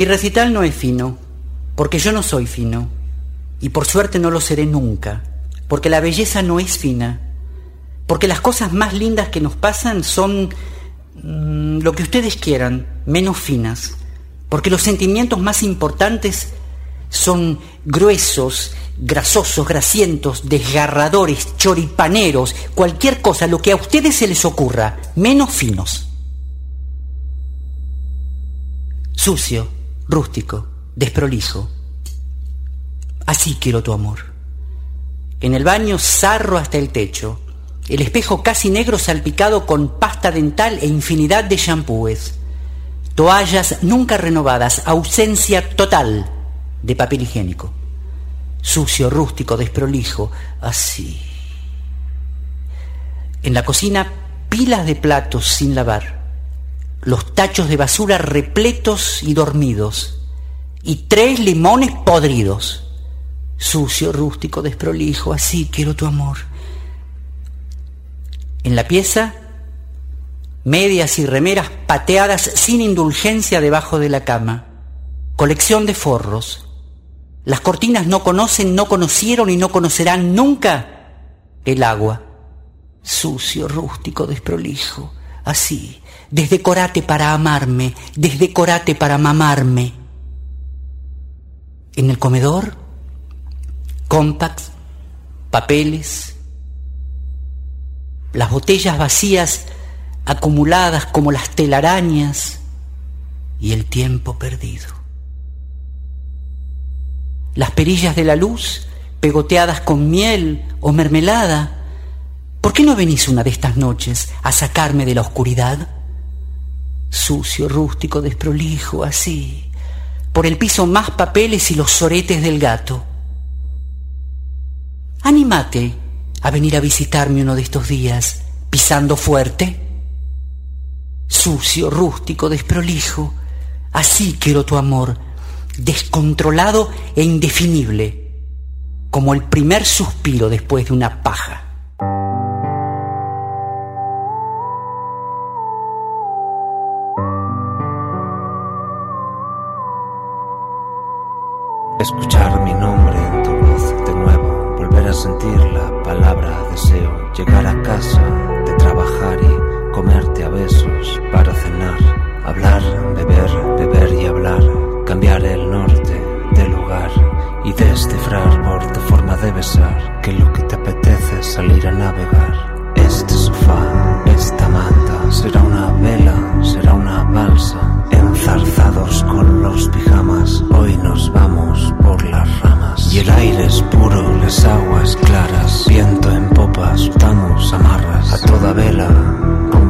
Y recital no es fino, porque yo no soy fino, y por suerte no lo seré nunca, porque la belleza no es fina, porque las cosas más lindas que nos pasan son mm, lo que ustedes quieran, menos finas, porque los sentimientos más importantes son gruesos, grasosos, grasientos, desgarradores, choripaneros, cualquier cosa, lo que a ustedes se les ocurra, menos finos. Sucio, rústico, desprolijo. Así quiero tu amor. En el baño zarro hasta el techo, el espejo casi negro salpicado con pasta dental e infinidad de champúes, toallas nunca renovadas, ausencia total de papel higiénico. Sucio, rústico, desprolijo, así. En la cocina, pilas de platos sin lavar, los tachos de basura repletos y dormidos, y tres limones podridos. Sucio, rústico, desprolijo, así quiero tu amor. En la pieza, medias y remeras pateadas sin indulgencia debajo de la cama, colección de forros, las cortinas no conocen, no conocieron y no conocerán nunca el agua. Sucio, rústico, desprolijo. Así, desdecorate para amarme, desdecorate para mamarme. En el comedor, compacts, papeles, las botellas vacías acumuladas como las telarañas y el tiempo perdido las perillas de la luz pegoteadas con miel o mermelada. ¿Por qué no venís una de estas noches a sacarme de la oscuridad? Sucio, rústico, desprolijo, así, por el piso más papeles y los soretes del gato. Anímate a venir a visitarme uno de estos días, pisando fuerte. Sucio, rústico, desprolijo, así quiero tu amor, descontrolado e indefinible, como el primer suspiro después de una paja. Escuchar mi nombre en tu voz de nuevo, volver a sentir la palabra deseo, llegar a casa de trabajar y comerte a besos para cenar, hablar, beber, beber y hablar cambiar el norte del lugar y descifrar por tu forma de besar que lo que te apetece es salir a navegar. Este sofá, esta manta, será una vela, será una balsa. Enzarzados con los pijamas, hoy nos vamos por las ramas. Y el aire es puro, las aguas claras, viento en popas, estamos amarras. A toda vela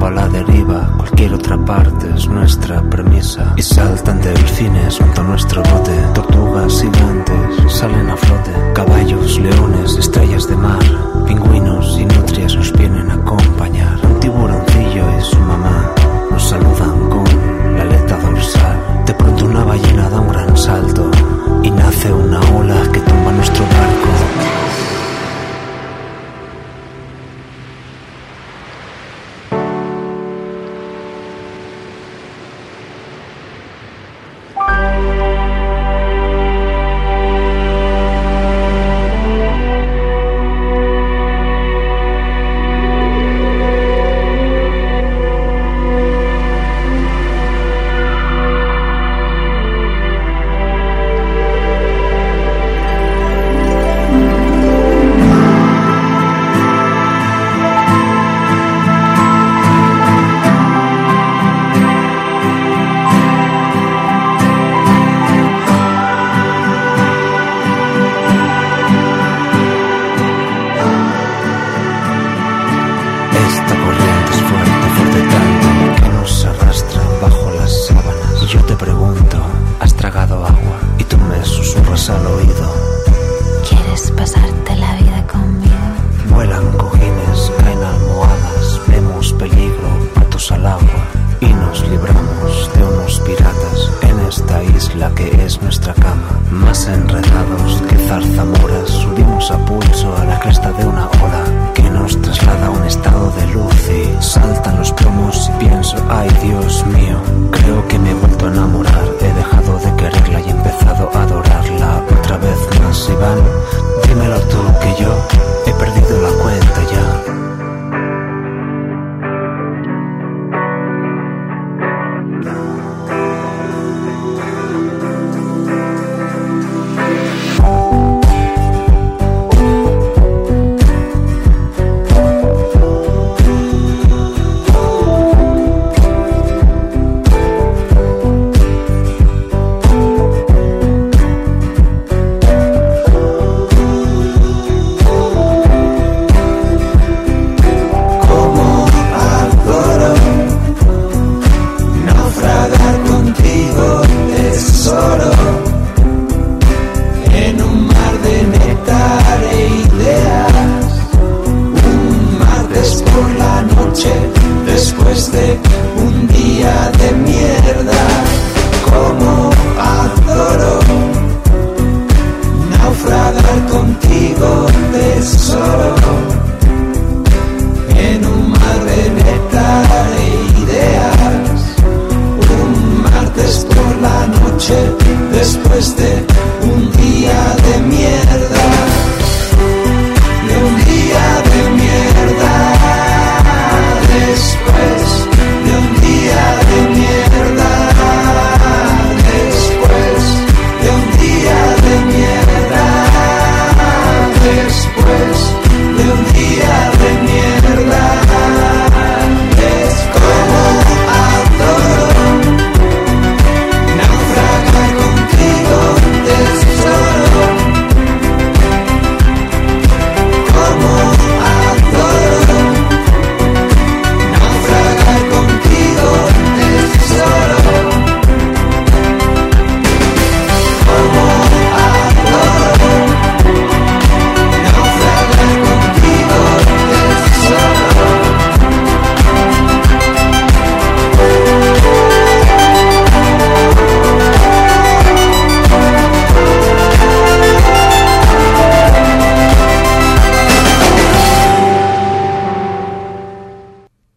a la deriva, cualquier otra parte es nuestra premisa. Y saltan delfines junto a nuestro bote, tortugas gigantes salen a flote, caballos, leones, estrellas de mar, pingüinos y nutrias nos vienen a acompañar. Un tiburoncillo y su mamá nos saludan salto y nace una ola que tumba nuestro barco.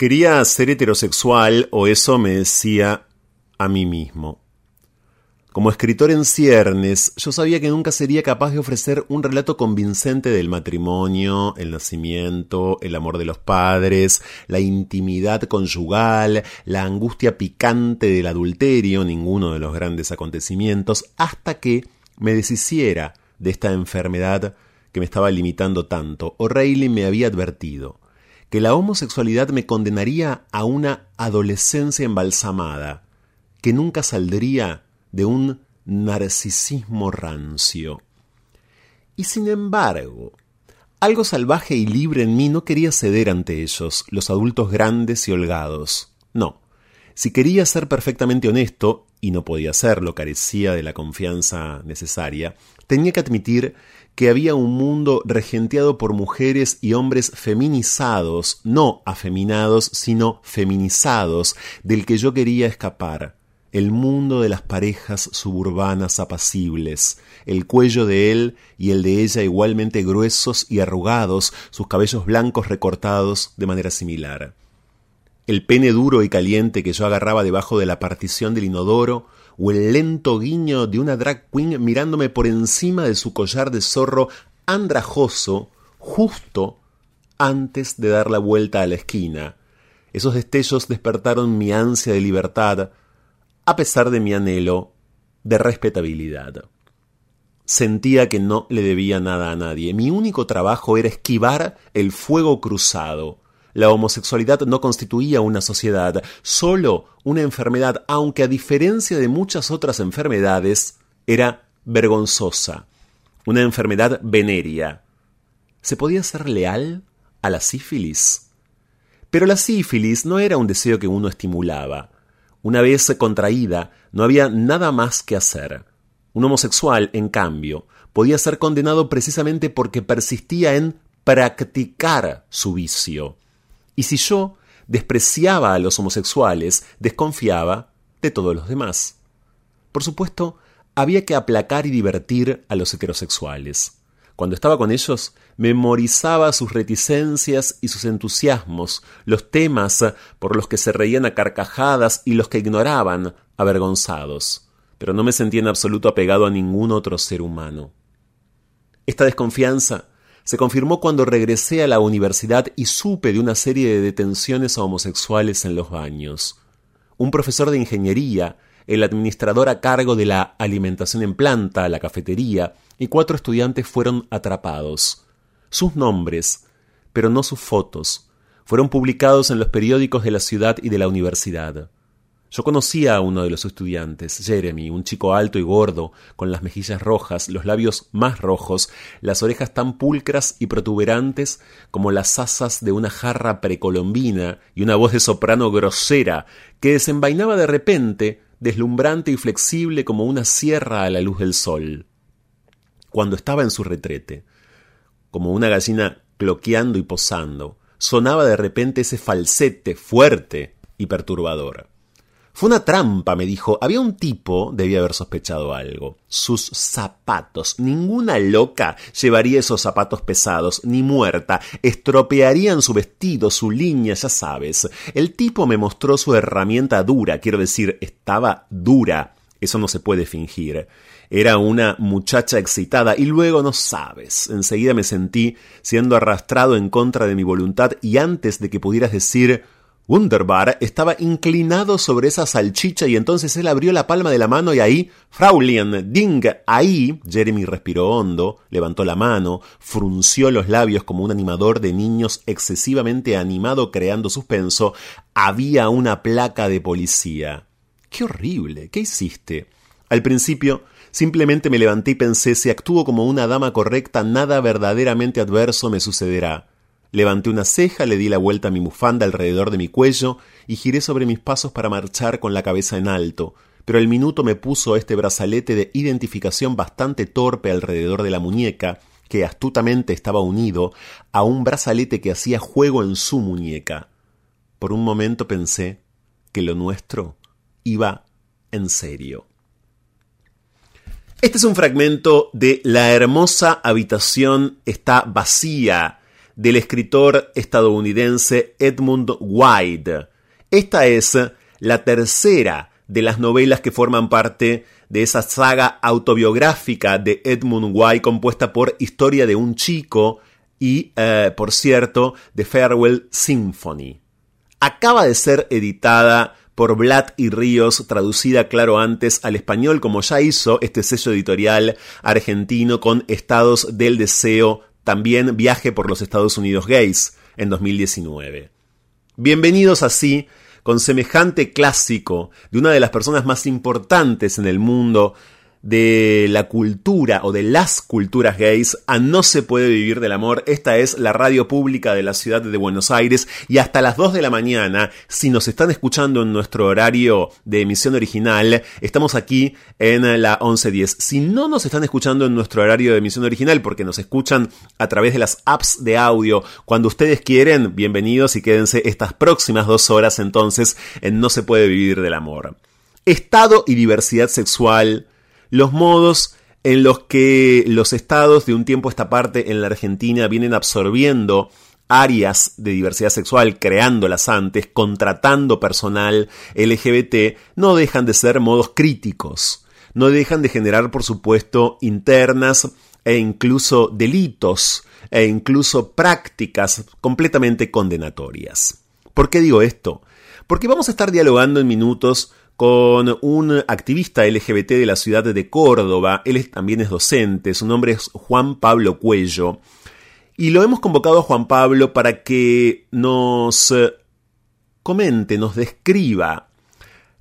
Quería ser heterosexual o eso me decía a mí mismo. Como escritor en ciernes, yo sabía que nunca sería capaz de ofrecer un relato convincente del matrimonio, el nacimiento, el amor de los padres, la intimidad conyugal, la angustia picante del adulterio, ninguno de los grandes acontecimientos, hasta que me deshiciera de esta enfermedad que me estaba limitando tanto. O'Reilly me había advertido que la homosexualidad me condenaría a una adolescencia embalsamada, que nunca saldría de un narcisismo rancio. Y sin embargo, algo salvaje y libre en mí no quería ceder ante ellos, los adultos grandes y holgados. No. Si quería ser perfectamente honesto, y no podía serlo, carecía de la confianza necesaria, tenía que admitir que había un mundo regenteado por mujeres y hombres feminizados, no afeminados, sino feminizados, del que yo quería escapar el mundo de las parejas suburbanas apacibles, el cuello de él y el de ella igualmente gruesos y arrugados, sus cabellos blancos recortados de manera similar. El pene duro y caliente que yo agarraba debajo de la partición del inodoro, o el lento guiño de una drag queen mirándome por encima de su collar de zorro andrajoso, justo antes de dar la vuelta a la esquina. Esos destellos despertaron mi ansia de libertad, a pesar de mi anhelo de respetabilidad. Sentía que no le debía nada a nadie. Mi único trabajo era esquivar el fuego cruzado. La homosexualidad no constituía una sociedad, solo una enfermedad, aunque a diferencia de muchas otras enfermedades, era vergonzosa. Una enfermedad venérea. ¿Se podía ser leal a la sífilis? Pero la sífilis no era un deseo que uno estimulaba. Una vez contraída, no había nada más que hacer. Un homosexual, en cambio, podía ser condenado precisamente porque persistía en practicar su vicio. Y si yo despreciaba a los homosexuales, desconfiaba de todos los demás. Por supuesto, había que aplacar y divertir a los heterosexuales. Cuando estaba con ellos, memorizaba sus reticencias y sus entusiasmos, los temas por los que se reían a carcajadas y los que ignoraban, avergonzados. Pero no me sentía en absoluto apegado a ningún otro ser humano. Esta desconfianza se confirmó cuando regresé a la universidad y supe de una serie de detenciones a homosexuales en los baños. Un profesor de ingeniería, el administrador a cargo de la alimentación en planta, la cafetería, y cuatro estudiantes fueron atrapados. Sus nombres, pero no sus fotos, fueron publicados en los periódicos de la ciudad y de la universidad. Yo conocía a uno de los estudiantes, Jeremy, un chico alto y gordo, con las mejillas rojas, los labios más rojos, las orejas tan pulcras y protuberantes como las asas de una jarra precolombina y una voz de soprano grosera que desenvainaba de repente, deslumbrante y flexible como una sierra a la luz del sol. Cuando estaba en su retrete, como una gallina cloqueando y posando, sonaba de repente ese falsete fuerte y perturbador. Fue una trampa, me dijo. Había un tipo, debía haber sospechado algo. Sus zapatos. Ninguna loca llevaría esos zapatos pesados, ni muerta. Estropearían su vestido, su línea, ya sabes. El tipo me mostró su herramienta dura, quiero decir, estaba dura. Eso no se puede fingir. Era una muchacha excitada y luego no sabes. Enseguida me sentí siendo arrastrado en contra de mi voluntad y antes de que pudieras decir Wunderbar estaba inclinado sobre esa salchicha y entonces él abrió la palma de la mano y ahí, Fraulein, Ding, ahí, Jeremy respiró hondo, levantó la mano, frunció los labios como un animador de niños excesivamente animado creando suspenso, había una placa de policía. ¡Qué horrible! ¿Qué hiciste? Al principio, simplemente me levanté y pensé, si actúo como una dama correcta, nada verdaderamente adverso me sucederá. Levanté una ceja, le di la vuelta a mi bufanda alrededor de mi cuello y giré sobre mis pasos para marchar con la cabeza en alto, pero el minuto me puso este brazalete de identificación bastante torpe alrededor de la muñeca, que astutamente estaba unido a un brazalete que hacía juego en su muñeca. Por un momento pensé que lo nuestro iba en serio. Este es un fragmento de La hermosa habitación está vacía del escritor estadounidense Edmund White. Esta es la tercera de las novelas que forman parte de esa saga autobiográfica de Edmund White compuesta por Historia de un chico y, eh, por cierto, The Farewell Symphony. Acaba de ser editada por Blatt y Ríos, traducida claro antes al español, como ya hizo este sello editorial argentino con Estados del Deseo también Viaje por los Estados Unidos Gays en 2019. Bienvenidos así con semejante clásico de una de las personas más importantes en el mundo de la cultura o de las culturas gays a No se puede vivir del amor. Esta es la radio pública de la ciudad de Buenos Aires y hasta las 2 de la mañana, si nos están escuchando en nuestro horario de emisión original, estamos aquí en la 1110. Si no nos están escuchando en nuestro horario de emisión original porque nos escuchan a través de las apps de audio, cuando ustedes quieren, bienvenidos y quédense estas próximas dos horas entonces en No se puede vivir del amor. Estado y diversidad sexual los modos en los que los estados de un tiempo a esta parte en la Argentina vienen absorbiendo áreas de diversidad sexual, creándolas antes, contratando personal LGBT, no dejan de ser modos críticos, no dejan de generar, por supuesto, internas e incluso delitos e incluso prácticas completamente condenatorias. ¿Por qué digo esto? Porque vamos a estar dialogando en minutos con un activista LGBT de la ciudad de Córdoba. Él también es docente, su nombre es Juan Pablo Cuello. Y lo hemos convocado a Juan Pablo para que nos eh, comente, nos describa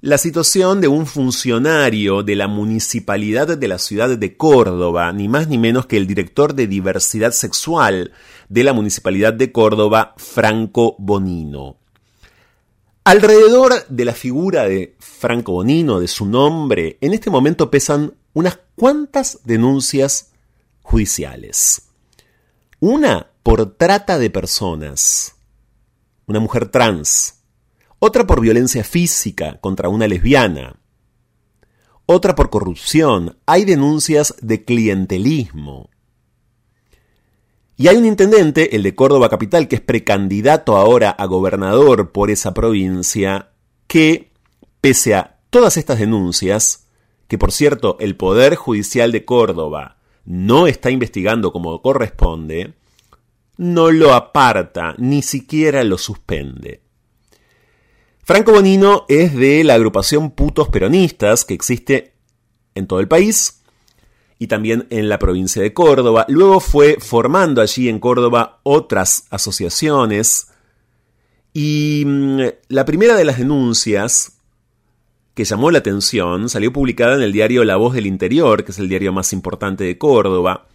la situación de un funcionario de la municipalidad de la ciudad de Córdoba, ni más ni menos que el director de diversidad sexual de la municipalidad de Córdoba, Franco Bonino. Alrededor de la figura de Franco Bonino, de su nombre, en este momento pesan unas cuantas denuncias judiciales. Una por trata de personas, una mujer trans. Otra por violencia física contra una lesbiana. Otra por corrupción. Hay denuncias de clientelismo. Y hay un intendente, el de Córdoba Capital, que es precandidato ahora a gobernador por esa provincia, que, pese a todas estas denuncias, que por cierto el Poder Judicial de Córdoba no está investigando como corresponde, no lo aparta, ni siquiera lo suspende. Franco Bonino es de la agrupación Putos Peronistas que existe en todo el país y también en la provincia de Córdoba. Luego fue formando allí en Córdoba otras asociaciones y mm, la primera de las denuncias que llamó la atención salió publicada en el diario La Voz del Interior, que es el diario más importante de Córdoba,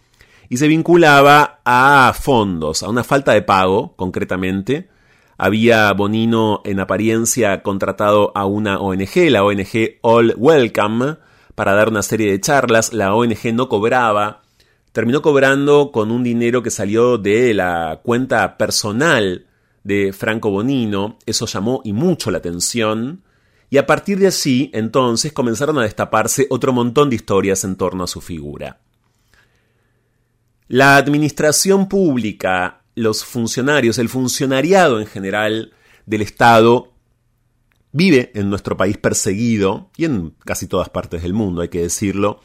y se vinculaba a fondos, a una falta de pago, concretamente. Había Bonino en apariencia contratado a una ONG, la ONG All Welcome, para dar una serie de charlas, la ONG no cobraba, terminó cobrando con un dinero que salió de la cuenta personal de Franco Bonino, eso llamó y mucho la atención, y a partir de así, entonces, comenzaron a destaparse otro montón de historias en torno a su figura. La administración pública, los funcionarios, el funcionariado en general del Estado, vive en nuestro país perseguido, y en casi todas partes del mundo, hay que decirlo,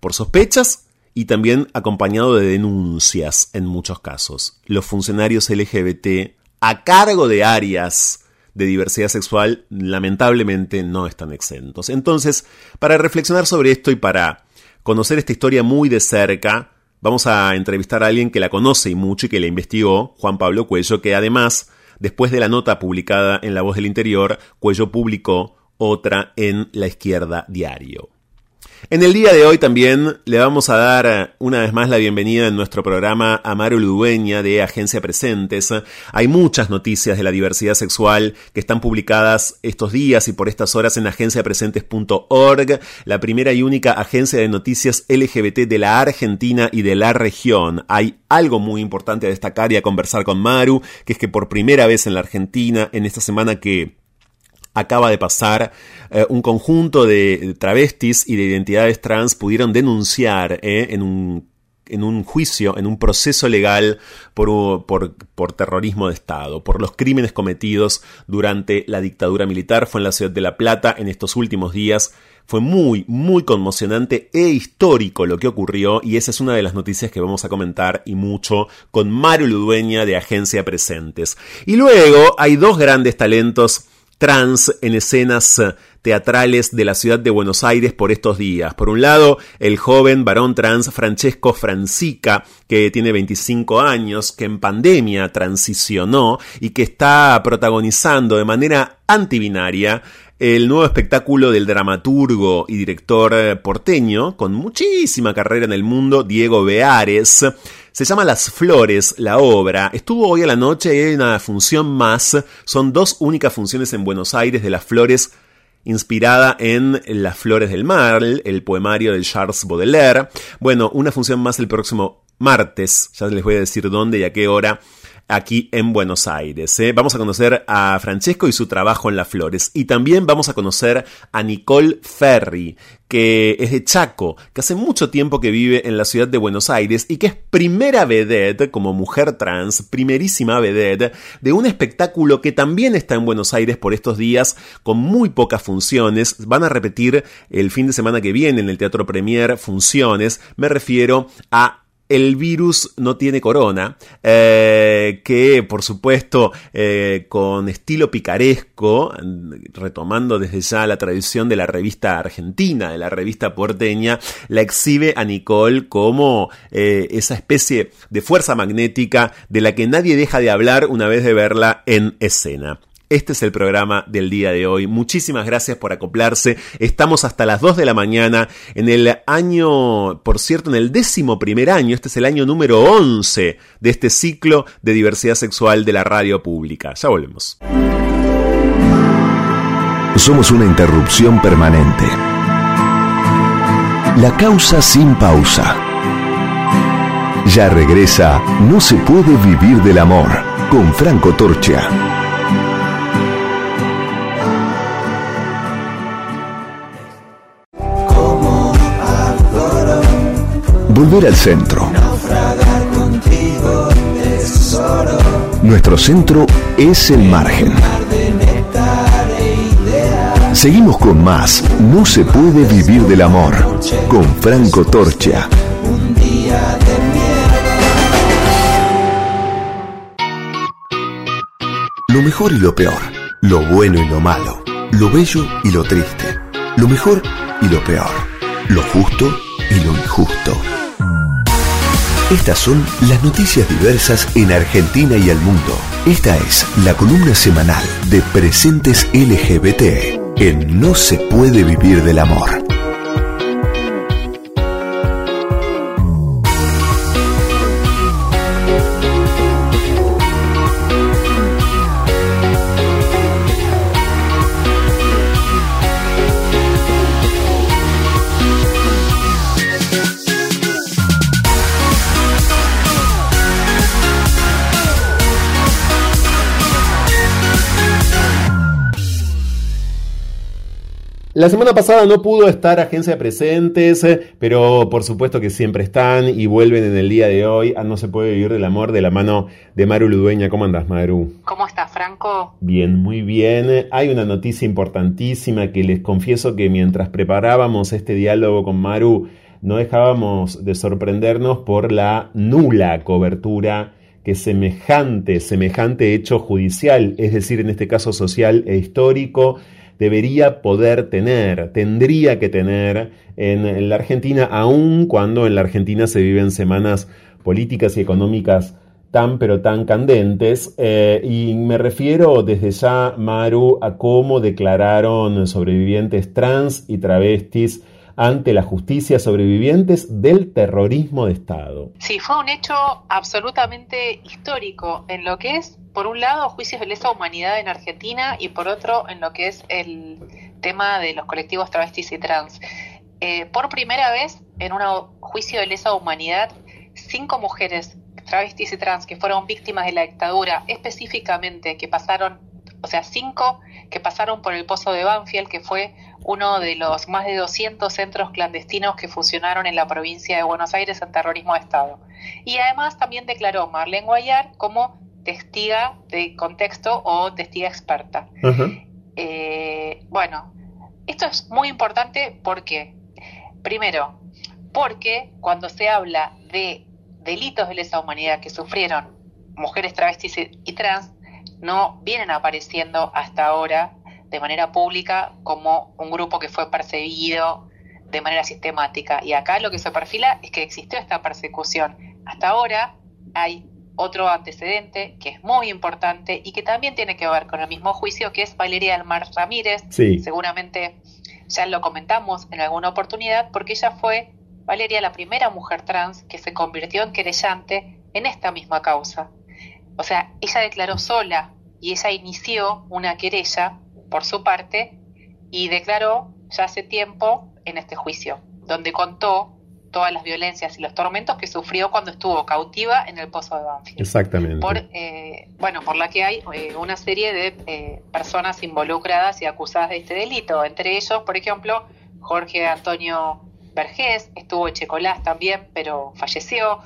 por sospechas y también acompañado de denuncias en muchos casos. Los funcionarios LGBT a cargo de áreas de diversidad sexual lamentablemente no están exentos. Entonces, para reflexionar sobre esto y para conocer esta historia muy de cerca, vamos a entrevistar a alguien que la conoce y mucho y que la investigó, Juan Pablo Cuello, que además, después de la nota publicada en La Voz del Interior, Cuello publicó otra en La Izquierda Diario. En el día de hoy también le vamos a dar eh, una vez más la bienvenida en nuestro programa a Maru Ludueña de Agencia Presentes. Hay muchas noticias de la diversidad sexual que están publicadas estos días y por estas horas en agenciapresentes.org, la primera y única agencia de noticias LGBT de la Argentina y de la región. Hay algo muy importante a destacar y a conversar con Maru, que es que por primera vez en la Argentina, en esta semana que acaba de pasar, eh, un conjunto de travestis y de identidades trans pudieron denunciar eh, en un en un juicio, en un proceso legal por, por, por, terrorismo de Estado, por los crímenes cometidos durante la dictadura militar. Fue en la ciudad de La Plata en estos últimos días. Fue muy, muy conmocionante e histórico lo que ocurrió y esa es una de las noticias que vamos a comentar y mucho con Mario Ludueña de Agencia Presentes. Y luego hay dos grandes talentos trans en escenas eh, teatrales de la ciudad de Buenos Aires por estos días. Por un lado, el joven varón trans Francesco Francica, que tiene 25 años, que en pandemia transicionó y que está protagonizando de manera antibinaria el nuevo espectáculo del dramaturgo y director eh, porteño, con muchísima carrera en el mundo, Diego Beares, se llama Las Flores, la obra. Estuvo hoy a la noche y hay una función más. Son dos únicas funciones en Buenos Aires de Las Flores inspirada en Las Flores del Mar, el poemario de Charles Baudelaire. Bueno, una función más el próximo martes, ya les voy a decir dónde y a qué hora, aquí en Buenos Aires. ¿eh? Vamos a conocer a Francesco y su trabajo en Las Flores. Y también vamos a conocer a Nicole Ferri, que es de Chaco, que hace mucho tiempo que vive en la ciudad de Buenos Aires y que es primera vedette como mujer trans, primerísima vedette de un espectáculo que también está en Buenos Aires por estos días con muy pocas funciones. Van a repetir el fin de semana que viene en el Teatro Premier funciones. Me refiero a el virus no tiene corona, eh, que por supuesto eh, con estilo picaresco, retomando desde ya la tradición de la revista argentina, de la revista porteña, la exhibe a Nicole como eh, esa especie de fuerza magnética de la que nadie deja de hablar una vez de verla en escena. Este es el programa del día de hoy. Muchísimas gracias por acoplarse. Estamos hasta las 2 de la mañana en el año, por cierto, en el décimo primer año. Este es el año número 11 de este ciclo de diversidad sexual de la radio pública. Ya volvemos. Somos una interrupción permanente. La causa sin pausa. Ya regresa No se puede vivir del amor con Franco Torcha. Volver al centro. Nuestro centro es el margen. Seguimos con más. No se puede vivir del amor. Con Franco Torcha. Lo mejor y lo peor. Lo bueno y lo malo. Lo bello y lo triste. Lo mejor y lo peor. Lo justo y lo injusto. Estas son las noticias diversas en Argentina y el mundo. Esta es la columna semanal de Presentes LGBT en No se puede vivir del amor. La semana pasada no pudo estar Agencia Presentes, eh, pero por supuesto que siempre están y vuelven en el día de hoy a No se puede vivir del amor de la mano de Maru Ludueña. ¿Cómo andas, Maru? ¿Cómo estás, Franco? Bien, muy bien. Hay una noticia importantísima que les confieso que mientras preparábamos este diálogo con Maru, no dejábamos de sorprendernos por la nula cobertura que semejante, semejante hecho judicial, es decir, en este caso social e histórico, debería poder tener, tendría que tener en, la Argentina, aun cuando en la Argentina se viven semanas políticas y económicas tan pero tan candentes eh, y me refiero desde ya, Maru, a cómo declararon sobrevivientes trans y travestis ante la justicia sobrevivientes del terrorismo de Estado. Sí, fue un hecho absolutamente histórico en lo que es, por un lado, juicios de lesa humanidad en Argentina y por otro, en lo que es el tema de los colectivos travestis y trans. Eh, por primera vez, en un juicio de lesa humanidad, cinco mujeres travestis y trans que fueron víctimas de la dictadura, específicamente que pasaron, o sea, cinco que pasaron por el pozo de Banfield, que fue uno de los más de 200 centros clandestinos que funcionaron en la provincia de Buenos Aires en terrorismo de Estado. Y además también declaró Marlene Guayar como testiga de contexto o testiga experta. Eh, bueno, esto es muy importante porque, primero, porque cuando se habla de delitos de lesa humanidad que sufrieron mujeres travestis y trans, no vienen apareciendo hasta ahora de manera pública como un grupo que fue perseguido de manera sistemática. Y acá lo que se perfila es que existió esta persecución. Hasta ahora hay otro antecedente que es muy importante y que también tiene que ver con el mismo juicio, que es Valeria del Mar Ramírez. Seguramente ya lo comentamos en alguna oportunidad, porque ella fue, Valeria, la primera mujer trans que se convirtió en querellante en esta misma causa. O sea, ella declaró sola y ella inició una querella por su parte y declaró ya hace tiempo en este juicio, donde contó todas las violencias y los tormentos que sufrió cuando estuvo cautiva en el pozo de Banfield. Exactamente. Por, eh, bueno, por la que hay eh, una serie de eh, personas involucradas y acusadas de este delito. Entre ellos, por ejemplo, Jorge Antonio Vergés, estuvo Checolás también, pero falleció.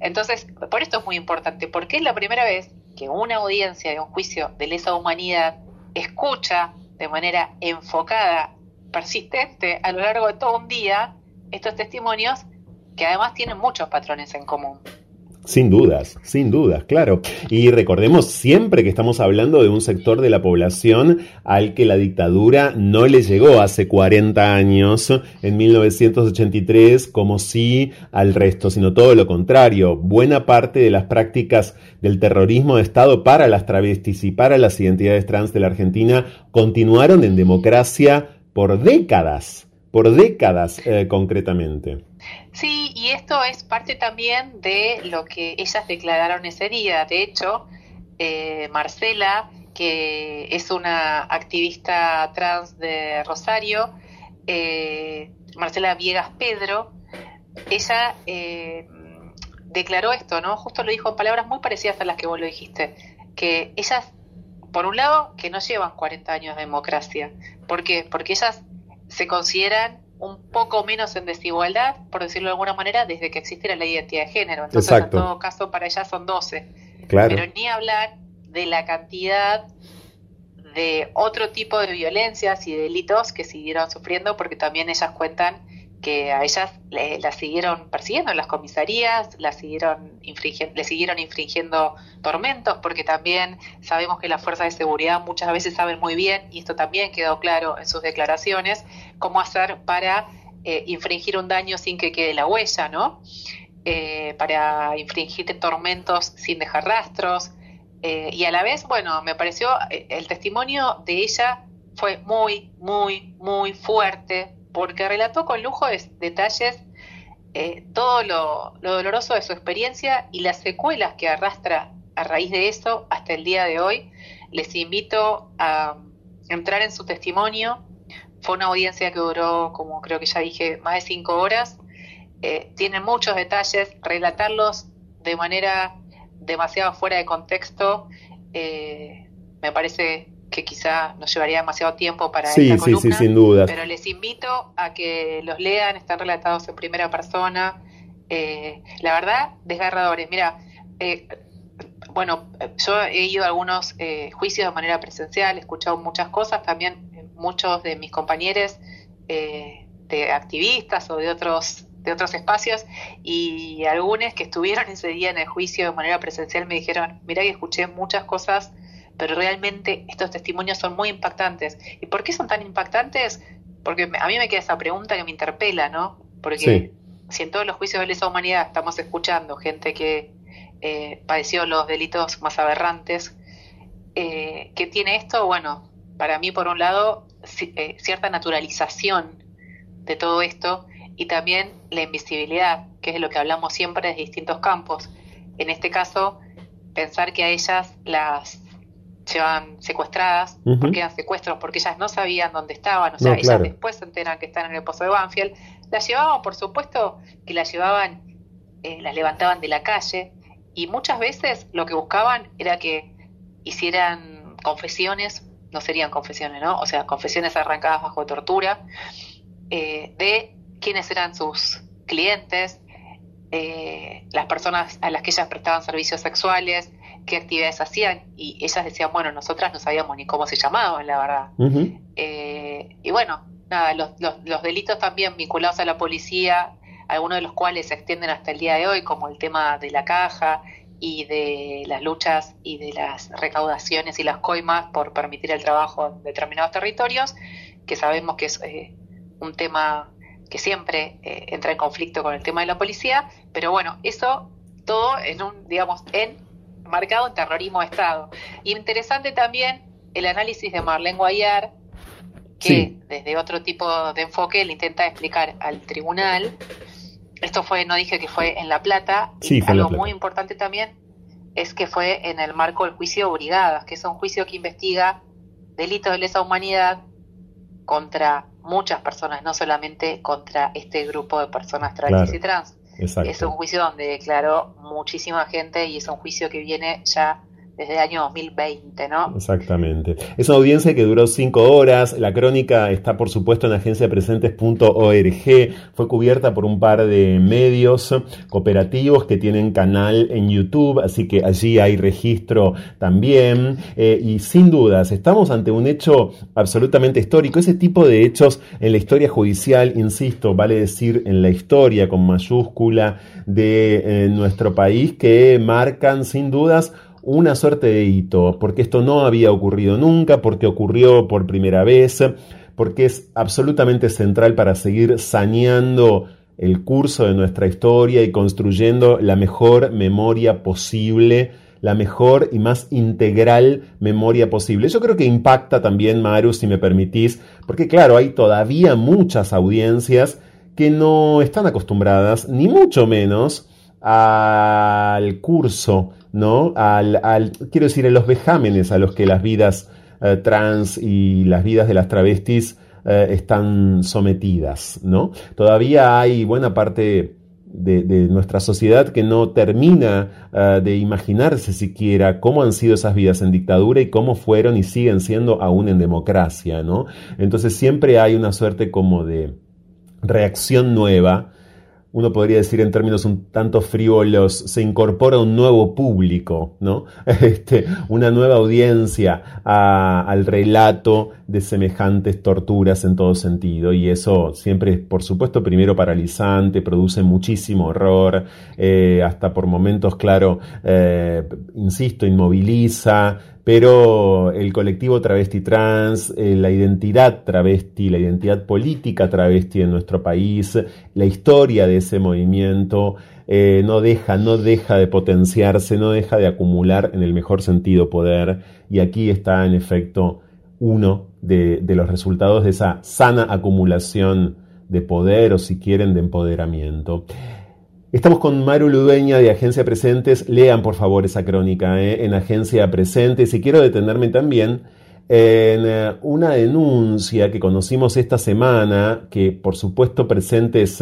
Entonces, por esto es muy importante, porque es la primera vez que una audiencia de un juicio de lesa humanidad escucha de manera enfocada, persistente, a lo largo de todo un día, estos testimonios que además tienen muchos patrones en común. Sin dudas, sin dudas, claro. Y recordemos siempre que estamos hablando de un sector de la población al que la dictadura no le llegó hace 40 años, en 1983, como si al resto, sino todo lo contrario. Buena parte de las prácticas del terrorismo de Estado para las travestis y para las identidades trans de la Argentina continuaron en democracia por décadas, por décadas eh, concretamente. Sí, y esto es parte también de lo que ellas declararon ese día. De hecho, eh, Marcela, que es una activista trans de Rosario, eh, Marcela Viegas Pedro, ella eh, declaró esto, ¿no? Justo lo dijo en palabras muy parecidas a las que vos lo dijiste, que ellas, por un lado, que no llevan 40 años de democracia. ¿Por qué? Porque ellas se consideran un poco menos en desigualdad, por decirlo de alguna manera, desde que existe la identidad de género. Entonces, en todo caso, para ellas son 12. Pero ni hablar de la cantidad de otro tipo de violencias y delitos que siguieron sufriendo, porque también ellas cuentan que a ellas le, las siguieron persiguiendo en las comisarías, las siguieron infringiendo, le siguieron infringiendo tormentos, porque también sabemos que las fuerzas de seguridad muchas veces saben muy bien, y esto también quedó claro en sus declaraciones, cómo hacer para eh, infringir un daño sin que quede la huella, ¿no? Eh, para infringir tormentos sin dejar rastros. Eh, y a la vez, bueno, me pareció el testimonio de ella fue muy, muy, muy fuerte, porque relató con lujo de detalles eh, todo lo, doloroso de su experiencia y las secuelas que arrastra a raíz de eso hasta el día de hoy. Les invito a entrar en su testimonio. Fue una audiencia que duró, como creo que ya dije, más de cinco horas. Eh, tiene muchos detalles, relatarlos de manera demasiado fuera de contexto eh, me parece que quizá nos llevaría demasiado tiempo para sí, esta sí, columna, sí, sin duda. pero les invito a que los lean, están relatados en primera persona. Eh, la verdad, desgarradores. Mira, eh, bueno, yo he ido a algunos eh, juicios de manera presencial, he escuchado muchas cosas, también eh, muchos de mis compañeros eh, de activistas o de otros de otros espacios y algunos que estuvieron ese día en el juicio de manera presencial me dijeron, mira que escuché muchas cosas, pero realmente estos testimonios son muy impactantes. ¿Y por qué son tan impactantes? Porque a mí me queda esa pregunta que me interpela, ¿no? Porque Sí. si en todos los juicios de lesa humanidad estamos escuchando gente que eh, padeció los delitos más aberrantes, eh, ¿qué tiene esto? Bueno, para mí, por un lado, eh, cierta naturalización de todo esto y también la invisibilidad, que es de lo que hablamos siempre de distintos campos. En este caso, pensar que a ellas las llevan secuestradas, porque eran secuestros, porque ellas no sabían dónde estaban, o sea, No, ellas claro. después se enteran que están en el pozo de Banfield, las llevaban, por supuesto, que las llevaban, eh, las levantaban de la calle, y muchas veces lo que buscaban era que hicieran confesiones, no serían confesiones, ¿no? O sea, confesiones arrancadas bajo tortura, eh, de quiénes eran sus clientes, eh, las personas a las que ellas prestaban servicios sexuales, qué actividades hacían, y ellas decían, bueno, nosotras no sabíamos ni cómo se llamaban, la verdad. Eh, y bueno, nada, los, los, los delitos también vinculados a la policía, algunos de los cuales se extienden hasta el día de hoy, como el tema de la caja y de las luchas y de las recaudaciones y las coimas por permitir el trabajo en determinados territorios, que sabemos que es eh, un tema que siempre eh, entra en conflicto con el tema de la policía, pero bueno, eso todo en un, digamos, en marcado en terrorismo de Estado. Y interesante también el análisis de Marlene Guayar, que Sí. desde otro tipo de enfoque le intenta explicar al tribunal. Esto fue, no dije que fue en La Plata, Sí, y algo Plata. muy importante también es que fue en el marco del juicio Brigadas, que es un juicio que investiga delitos de lesa humanidad contra muchas personas, no solamente contra este grupo de personas Claro. y trans. Es un juicio donde declaró muchísima gente y es un juicio que viene ya desde el año 2020, ¿no? Exactamente. Es una audiencia que duró cinco horas. La crónica está, por supuesto, en agenciapresentes.org. Fue cubierta por un par de medios cooperativos que tienen canal en YouTube, así que allí hay registro también. Eh, y sin dudas, estamos ante un hecho absolutamente histórico. Ese tipo de hechos en la historia judicial, insisto, vale decir en la historia con mayúscula de eh, nuestro país, que marcan sin dudas una suerte de hito, porque esto no había ocurrido nunca, porque ocurrió por primera vez, porque es absolutamente central para seguir saneando el curso de nuestra historia y construyendo la mejor memoria posible, la mejor y más integral memoria posible. Yo creo que impacta también, Maru, si me permitís, porque claro, hay todavía muchas audiencias que no están acostumbradas, ni mucho menos, al curso, ¿no? Al, quiero decir, a los vejámenes a los que las vidas eh, trans y las vidas de las travestis eh, están sometidas, ¿no? Todavía hay buena parte de, nuestra sociedad que no termina uh, de imaginarse siquiera cómo han sido esas vidas en dictadura y cómo fueron y siguen siendo aún en democracia, ¿no? Entonces siempre hay una suerte como de reacción nueva uno podría decir en términos un tanto frívolos, se incorpora un nuevo público, ¿no? Este, una nueva audiencia a, al relato de semejantes torturas en todo sentido. Y eso siempre es, por supuesto, primero paralizante, produce muchísimo horror, eh, hasta por momentos, claro, eh, insisto, inmoviliza, pero el colectivo travesti trans, eh, la identidad travesti, la identidad política travesti en nuestro país, la historia de ese movimiento no deja, no deja de potenciarse, no deja de acumular en el mejor sentido poder y aquí está en efecto uno de, los resultados de esa sana acumulación de poder o si quieren de empoderamiento. Estamos con Maru Ludueña de Agencia Presentes. Lean por favor esa crónica ¿eh? en Agencia Presentes. Y quiero detenerme también en eh, una denuncia que conocimos esta semana, que por supuesto Presentes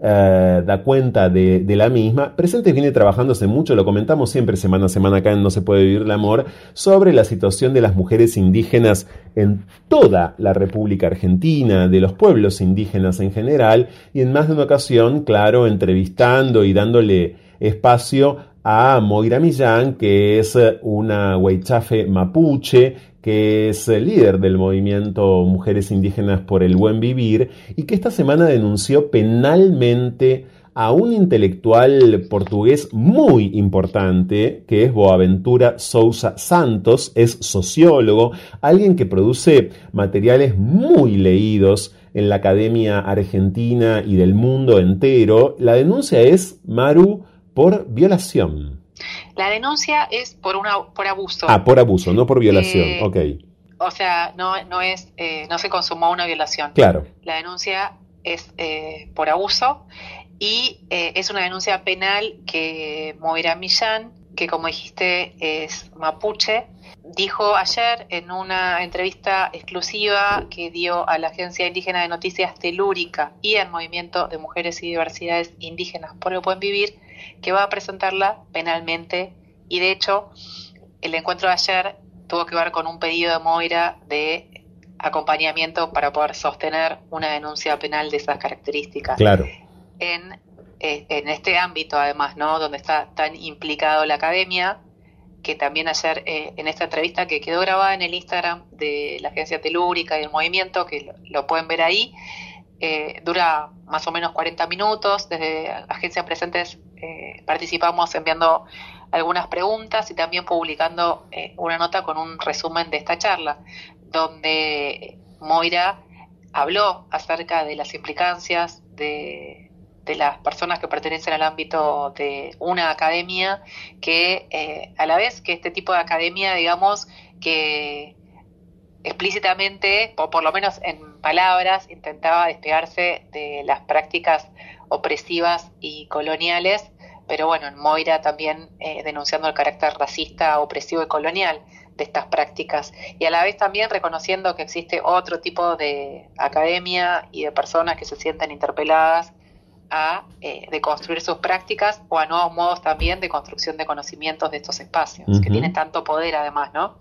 eh, da cuenta de, la misma. Presentes viene trabajándose mucho, lo comentamos siempre semana a semana acá en No se puede vivir el amor, sobre la situación de las mujeres indígenas en toda la República Argentina, de los pueblos indígenas en general, y en más de una ocasión, claro, entrevistando y dándole espacio a Moira Millán, que es una huaychafe mapuche, que es el líder del movimiento Mujeres Indígenas por el Buen Vivir y que esta semana denunció penalmente a un intelectual portugués muy importante, que es Boaventura Sousa Santos, es sociólogo, alguien que produce materiales muy leídos en la Academia Argentina y del mundo entero. La denuncia es, Maru, por violación. La denuncia es por una por abuso. Ah, por abuso, no por violación. Eh, ok. O sea, no, no es eh, no se consumó una violación. Claro. La denuncia es eh, por abuso y es una denuncia penal que Moira Millán, que como dijiste es mapuche, dijo ayer en una entrevista exclusiva que dio a la Agencia Indígena de Noticias Telúrica y al Movimiento de Mujeres y Diversidades Indígenas por el Buen Vivir, que va a presentarla penalmente y de hecho el encuentro de ayer tuvo que ver con un pedido de Moira de acompañamiento para poder sostener una denuncia penal de esas características. Claro. En, eh, en este ámbito, además, ¿no? Donde está tan implicado la academia, que también ayer eh, en esta entrevista que quedó grabada en el Instagram de la agencia telúrica y el movimiento, que lo pueden ver ahí, eh, dura más o menos 40 minutos. Desde Agencia Presentes eh, participamos enviando algunas preguntas y también publicando eh, una nota con un resumen de esta charla, donde Moira habló acerca de las implicancias de, de las personas que pertenecen al ámbito de una academia que a la vez que este tipo de academia, digamos, que explícitamente, o por lo menos en palabras, intentaba despegarse de las prácticas opresivas y coloniales, pero bueno, en Moira también eh, denunciando el carácter racista, opresivo y colonial de estas prácticas y a la vez también reconociendo que existe otro tipo de academia y de personas que se sienten interpeladas a eh, de construir sus prácticas o a nuevos modos también de construcción de conocimientos de estos espacios, que tienen tanto poder además, ¿no?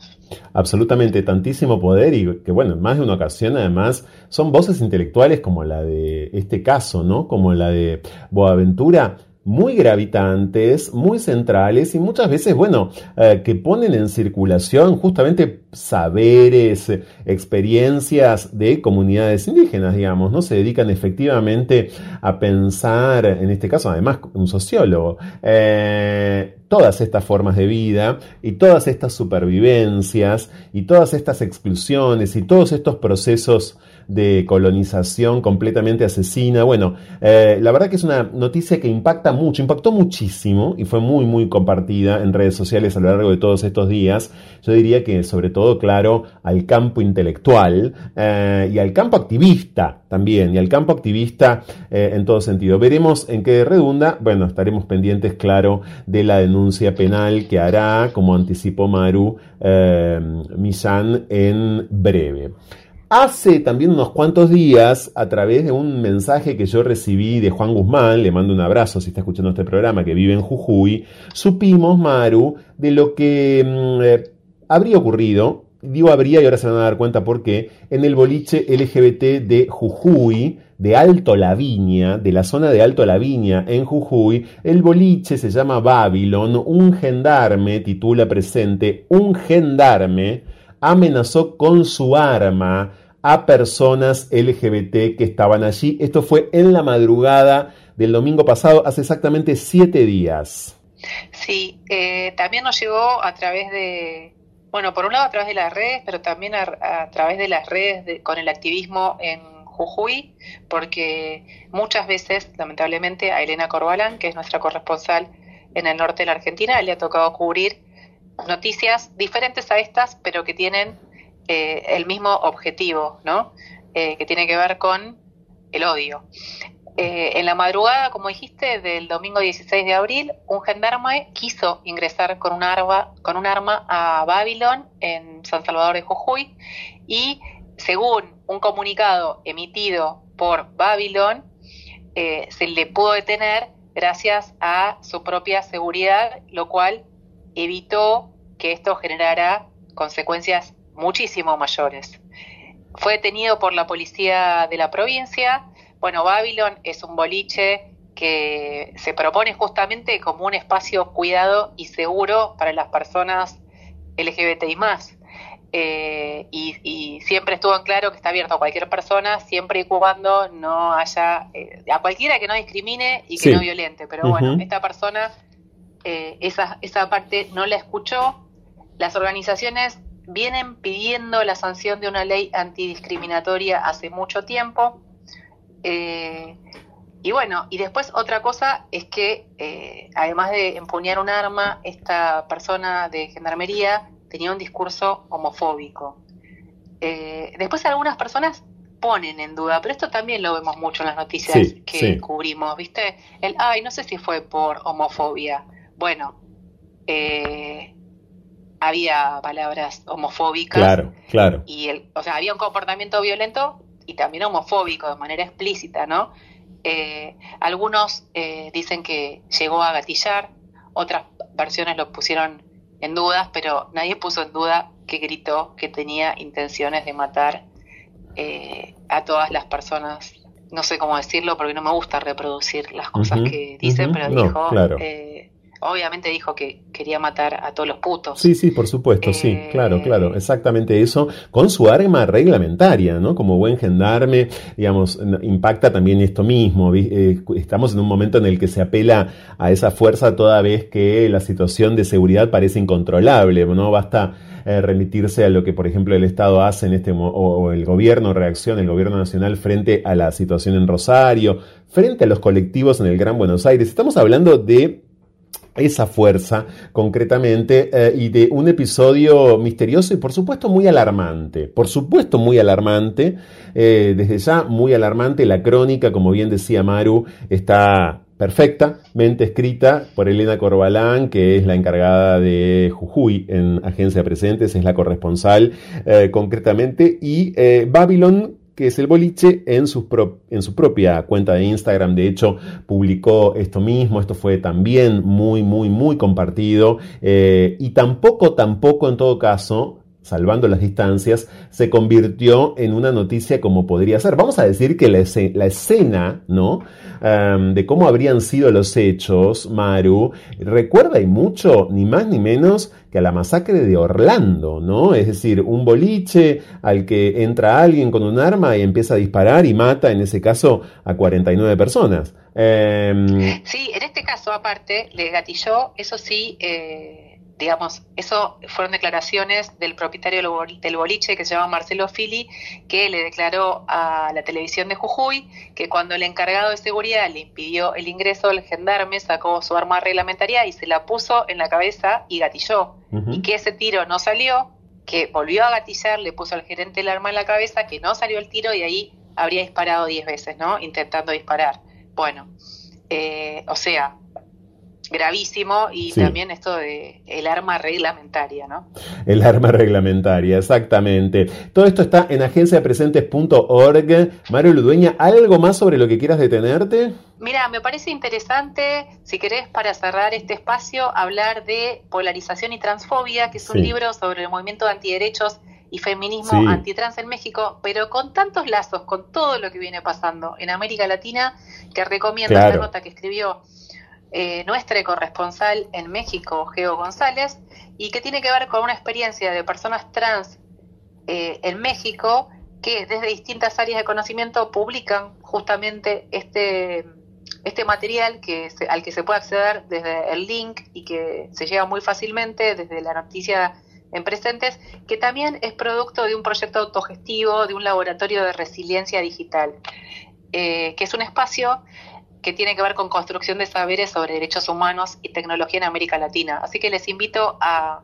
Absolutamente, tantísimo poder y que bueno, en más de una ocasión además son voces intelectuales como la de este caso, ¿no? Como la de Boaventura muy gravitantes, muy centrales y muchas veces, bueno, eh, que ponen en circulación justamente saberes, experiencias de comunidades indígenas, digamos, ¿no? Se dedican efectivamente a pensar, en este caso además un sociólogo, eh, todas estas formas de vida y todas estas supervivencias y todas estas exclusiones y todos estos procesos de colonización completamente asesina. Bueno, eh, la verdad que es una noticia que impacta mucho, impactó muchísimo y fue muy, muy compartida en redes sociales a lo largo de todos estos días. Yo diría que sobre todo, claro, al campo intelectual eh, y al campo activista también, y al campo activista eh, en todo sentido. Veremos en qué redunda. Bueno, estaremos pendientes, claro, de la denuncia penal que hará, como anticipó Maru Misan, en breve. Hace también unos cuantos días, a través de un mensaje que yo recibí de Juan Guzmán, le mando un abrazo si está escuchando este programa, que vive en Jujuy, supimos, Maru, de lo que mm, eh, habría ocurrido, digo habría y ahora se van a dar cuenta por qué, en el boliche LGBT de Jujuy, de Alto Laviña, de la zona de Alto Laviña en Jujuy, el boliche se llama Babylon, un gendarme, titula presente, un gendarme, amenazó con su arma a personas LGBT que estaban allí. Esto fue en la madrugada del domingo pasado, hace exactamente siete días. Sí, eh, también nos llegó a través de, bueno, por un lado a través de las redes, pero también a, través de las redes con el activismo en Jujuy, porque muchas veces, lamentablemente, a Elena Corbalán, que es nuestra corresponsal en el norte de la Argentina, le ha tocado cubrir noticias diferentes a estas, pero que tienen eh, el mismo objetivo, ¿no? Eh, que tiene que ver con el odio. Eh, en la madrugada, como dijiste, del domingo 16 de abril, un gendarme quiso ingresar con un arma, con un arma a Babilón en San Salvador de Jujuy y según un comunicado emitido por Babilón, eh, se le pudo detener gracias a su propia seguridad, lo cual evitó que esto generara consecuencias muchísimo mayores. Fue detenido por la policía de la provincia. Bueno, Babylon es un boliche que se propone justamente como un espacio cuidado y seguro para las personas LGBTI más. Eh, y, siempre estuvo en claro que está abierto a cualquier persona, siempre y cuando no haya, eh, a cualquiera que no discrimine y que no violente. Pero bueno, esta persona, eh, esa, esa parte no la escuchó. Las organizaciones vienen pidiendo la sanción de una ley antidiscriminatoria hace mucho tiempo. y bueno, y después otra cosa es que, además de empuñar un arma, esta persona de gendarmería tenía un discurso homofóbico. Eh, después algunas personas ponen en duda, pero esto también lo vemos mucho en las noticias que cubrimos, ¿viste? El, ay, no sé si fue por homofobia. Bueno, eh, había palabras homofóbicas. Claro, claro. Y el, o sea, había un comportamiento violento y también homofóbico de manera explícita, ¿no? Eh, algunos dicen que llegó a gatillar, otras versiones lo pusieron en dudas, pero nadie puso en duda que gritó que tenía intenciones de matar eh, a todas las personas. No sé cómo decirlo porque no me gusta reproducir las cosas que dicen, pero dijo, eh, obviamente dijo que quería matar a todos los putos. Sí, sí, por supuesto, sí, eh, claro, claro, exactamente eso, con su arma reglamentaria, ¿no? Como buen gendarme, digamos, impacta también esto mismo. Eh, estamos en un momento en el que se apela a esa fuerza toda vez que la situación de seguridad parece incontrolable, ¿no? Basta eh, remitirse a lo que, por ejemplo, el Estado hace en este o el gobierno reacciona, el gobierno nacional frente a la situación en Rosario, frente a los colectivos en el Gran Buenos Aires. Estamos hablando de esa fuerza concretamente eh, y de un episodio misterioso y por supuesto muy alarmante. Por supuesto muy alarmante. Eh, desde ya muy alarmante. La crónica, como bien decía Maru, está perfectamente escrita por Elena Corbalán, que es la encargada de Jujuy en Agencia Presentes, es la corresponsal eh, concretamente, y Babylon que es el boliche, en su, en su propia cuenta de Instagram. De hecho, publicó esto mismo. Esto fue también muy, muy, muy compartido. Eh, y tampoco, tampoco en todo caso, salvando las distancias, se convirtió en una noticia como podría ser. Vamos a decir que la, escena, ¿no? de cómo habrían sido los hechos, Maru, recuerda y mucho, ni más ni menos, que a la masacre de Orlando, ¿no? Es decir, un boliche al que entra alguien con un arma y empieza a disparar y mata, en ese caso, a 49 personas. Em, sí, en este caso, aparte, le gatilló, eso sí, eh digamos, eso fueron declaraciones del propietario del boliche que se llama Marcelo Fili, que le declaró a la televisión de Jujuy que cuando el encargado de seguridad le impidió el ingreso del gendarme, sacó su arma reglamentaria y se la puso en la cabeza y gatilló. Y que ese tiro no salió, que volvió a gatillar, le puso al gerente el arma en la cabeza, que no salió el tiro y ahí habría disparado 10 veces, ¿no? Intentando disparar. Bueno, eh, o sea, gravísimo y también esto de el arma reglamentaria, ¿no? El arma reglamentaria, exactamente. Todo esto está en agenciapresentes.org. Mario Ludueña, ¿algo más sobre lo que quieras detenerte? Mira, me parece interesante, si querés, para cerrar este espacio, hablar de Polarización y Transfobia, que es un libro sobre el movimiento de antiderechos y feminismo antitrans en México, pero con tantos lazos, con todo lo que viene pasando en América Latina, que recomiendo esta nota que escribió eh, nuestra corresponsal en México, Geo González, y que tiene que ver con una experiencia de personas trans eh, en México que desde distintas áreas de conocimiento publican justamente este, este material que al que se puede acceder desde el link y que se llega muy fácilmente desde la noticia en presentes, que también es producto de un proyecto autogestivo de un laboratorio de resiliencia digital, eh, que es un espacio que tiene que ver con construcción de saberes sobre derechos humanos y tecnología en América Latina. Así que les invito a,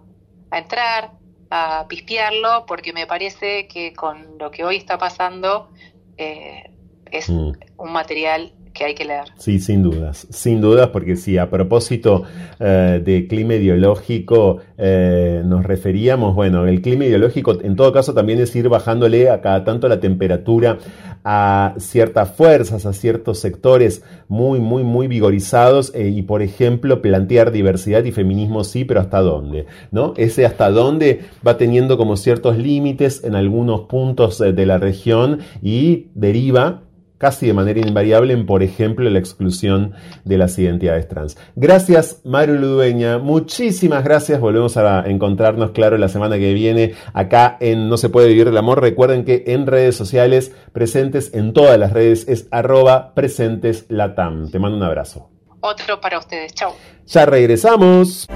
entrar, a pispearlo, porque me parece que con lo que hoy está pasando eh, es mm. un material que hay que leer. Sí, sin dudas, sin dudas, porque sí, a propósito eh, de clima ideológico, eh, nos referíamos, bueno, el clima ideológico en todo caso también es ir bajándole a cada tanto la temperatura a ciertas fuerzas, a ciertos sectores muy, muy, muy vigorizados eh, y, por ejemplo, plantear diversidad y feminismo sí, pero hasta dónde, ¿no? Ese hasta dónde va teniendo como ciertos límites en algunos puntos de la región y deriva casi de manera invariable en, por ejemplo, la exclusión de las identidades trans. Gracias, Mario Ludueña. Muchísimas gracias. Volvemos a encontrarnos, claro, la semana que viene acá en No se puede vivir el amor. Recuerden que en redes sociales, presentes en todas las redes, es arroba presenteslatam. Te mando un abrazo. Otro para ustedes. Chao. Ya regresamos.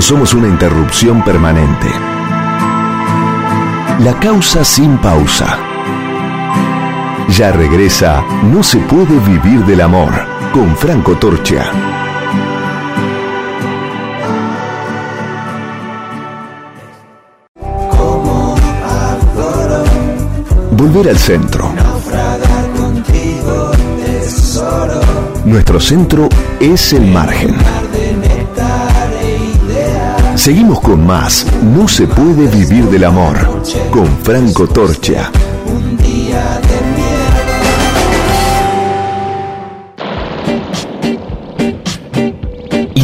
Somos una interrupción permanente. La causa sin pausa. Ya regresa No se puede vivir del amor con Franco Torcha. Volver al centro. Nuestro centro es el margen. Seguimos con más. No se puede vivir del amor con Franco Torcha.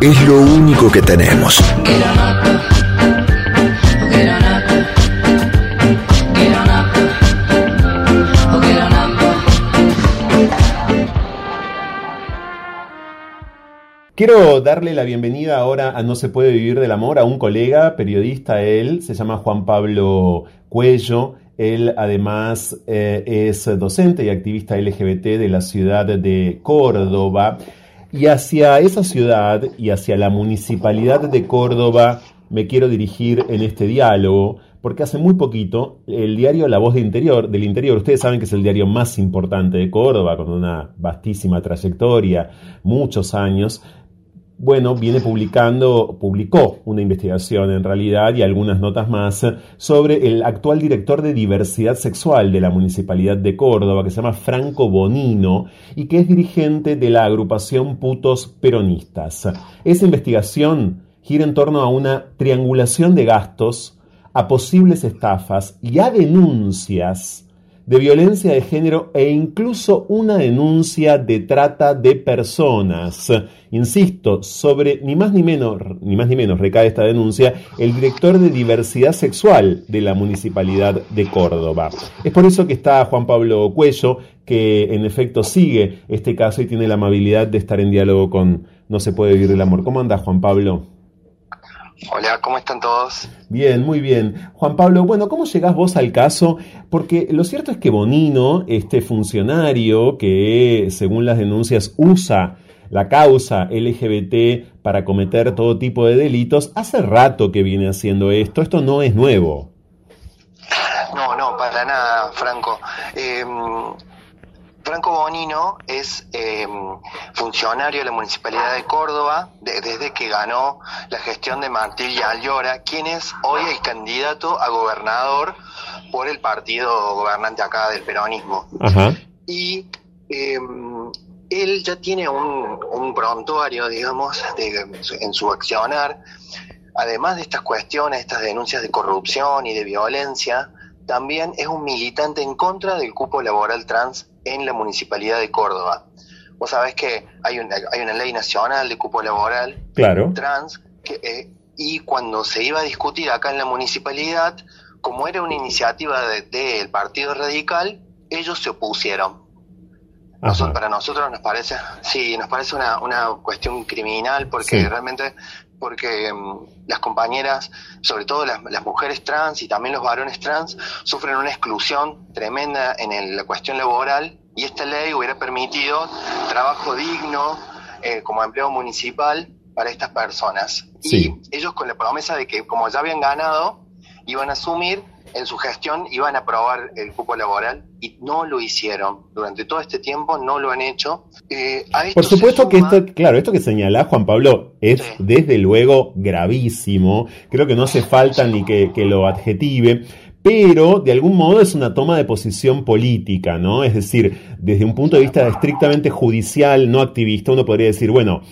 es lo único que tenemos. Quiero darle la bienvenida ahora a No se puede vivir del amor a un colega, periodista él, se llama Juan Pablo Cuello. Él además eh, es docente y activista LGBT de la ciudad de Córdoba. Y hacia esa ciudad y hacia la municipalidad de Córdoba me quiero dirigir en este diálogo, porque hace muy poquito el diario La Voz de Interior, del Interior, ustedes saben que es el diario más importante de Córdoba, con una vastísima trayectoria, muchos años, bueno, viene publicando, publicó una investigación en realidad y algunas notas más sobre el actual director de diversidad sexual de la Municipalidad de Córdoba, que se llama Franco Bonino y que es dirigente de la agrupación Putos Peronistas. Esa investigación gira en torno a una triangulación de gastos, a posibles estafas y a denuncias de violencia de género e incluso una denuncia de trata de personas. Insisto, sobre ni más ni menos, ni más ni menos recae esta denuncia el director de diversidad sexual de la Municipalidad de Córdoba. Es por eso que está Juan Pablo Cuello, que en efecto sigue este caso y tiene la amabilidad de estar en diálogo con No se puede vivir el amor. ¿Cómo anda Juan Pablo? Hola, ¿cómo están todos? Bien, muy bien. Juan Pablo, bueno, ¿cómo llegás vos al caso? Porque lo cierto es que Bonino, este funcionario que según las denuncias usa la causa LGBT para cometer todo tipo de delitos, hace rato que viene haciendo esto, esto no es nuevo. No, no, para nada, Franco. Eh, Franco Bonino es eh, funcionario de la Municipalidad de Córdoba desde que ganó la gestión de Martín Allora, quien es hoy el candidato a gobernador por el partido gobernante acá del peronismo. Y em, él ya tiene un, prontuario, digamos, en su accionar. Además de estas cuestiones, estas denuncias de corrupción y de violencia, también es un militante en contra del cupo laboral trans en la Municipalidad de Córdoba. Vos sabés que hay una, hay una ley nacional de cupo laboral trans eh, y cuando se iba a discutir acá en la municipalidad, como era una iniciativa del Partido Radical, ellos se opusieron. para nosotros nos parece, sí, nos parece una, una cuestión criminal porque realmente porque mm, las compañeras, sobre todo las, mujeres trans y también los varones trans, sufren una exclusión tremenda en la cuestión laboral y esta ley hubiera permitido trabajo digno eh, como empleo municipal para estas personas. Sí. Y ellos con la promesa de que como ya habían ganado, iban a asumir en su gestión, iban a aprobar el cupo laboral y no lo hicieron. Durante todo este tiempo no lo han hecho. Eh, a esto Por supuesto que esto, claro, esto que señala Juan Pablo es Sí. desde luego gravísimo. Creo que no hace falta ni que, que lo adjetive. Pero de algún modo es una toma de posición política, ¿no? Es decir, desde un punto de vista estrictamente judicial, no activista, uno podría decir, bueno,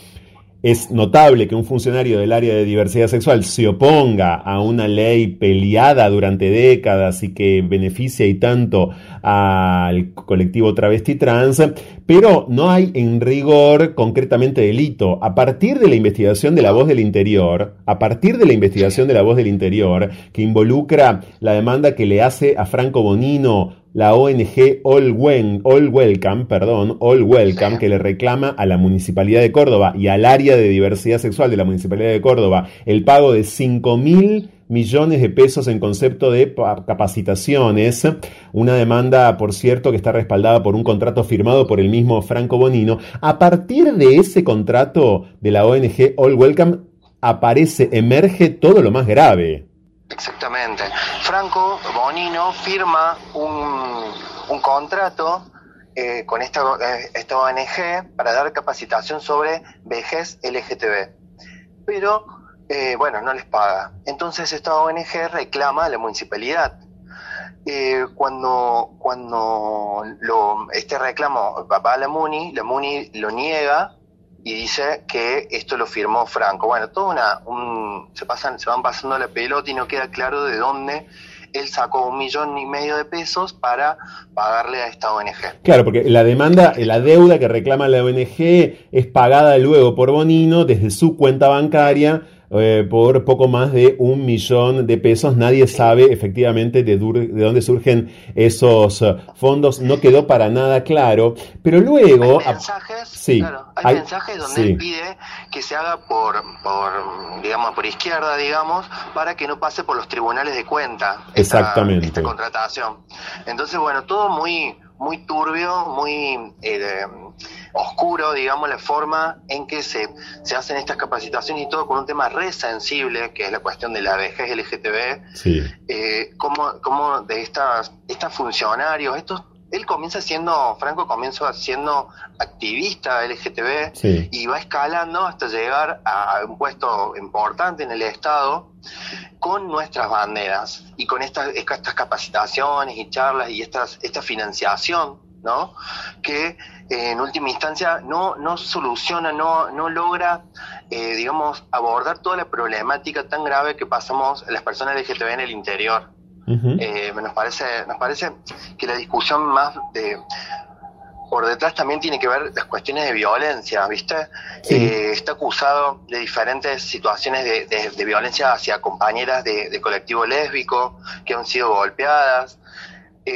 es notable que un funcionario del área de diversidad sexual se oponga a una ley peleada durante décadas y que beneficia y tanto al colectivo travesti trans, pero no hay en rigor concretamente delito. A partir de la investigación de la voz del interior, a partir de la investigación de la voz del interior, que involucra la demanda que le hace a Franco Bonino la ONG All, All Welcome, perdón, All Welcome, que le reclama a la Municipalidad de Córdoba y al área de diversidad sexual de la Municipalidad de Córdoba el pago de 5 mil millones de pesos en concepto de pa- capacitaciones, una demanda, por cierto, que está respaldada por un contrato firmado por el mismo Franco Bonino. A partir de ese contrato de la ONG All Welcome aparece, emerge todo lo más grave. Exactamente. Franco Bonino firma un, un contrato eh, con esta, esta ONG para dar capacitación sobre vejez LGTB. Pero, eh, bueno, no les paga. Entonces esta ONG reclama a la municipalidad. Eh, cuando cuando lo, este reclamo va a la MUNI, la MUNI lo niega y dice que esto lo firmó Franco. Bueno, todo una, un, se pasan, se van pasando la pelota y no queda claro de dónde él sacó un millón y medio de pesos para pagarle a esta ONG. Claro, porque la demanda, la deuda que reclama la ONG es pagada luego por Bonino desde su cuenta bancaria eh, por poco más de un millón de pesos. Nadie sabe efectivamente de, de dónde surgen esos eh, fondos. No quedó para nada claro. Pero luego... Hay mensajes, sí, claro, hay, hay- mensajes donde sí. él pide que se haga por, por, digamos, por izquierda, digamos, para que no pase por los tribunales de cuenta. esta- Exactamente. Esta contratación. Entonces, bueno, todo muy, muy turbio, muy eh, oscuro, digamos, la forma en que se, se hacen estas capacitaciones y todo con un tema re sensible, que es la cuestión de la vejez LGTB, Sí, eh, cómo, cómo de estas, estas funcionarios, estos, él comienza siendo, Franco comienza siendo activista LGTB sí. y va escalando hasta llegar a un puesto importante en el Estado con nuestras banderas y con estas, estas capacitaciones y charlas y estas, esta financiación, ¿no? Que eh, en última instancia no, no soluciona, no, no logra, eh, digamos, abordar toda la problemática tan grave que pasamos las personas LGTB en el interior. Eh, nos parece nos parece que la discusión más de por detrás también tiene que ver las cuestiones de violencia, ¿viste? Sí. Eh, está acusado de diferentes situaciones de, de- de violencia hacia compañeras de, de colectivo lésbico que han sido golpeadas.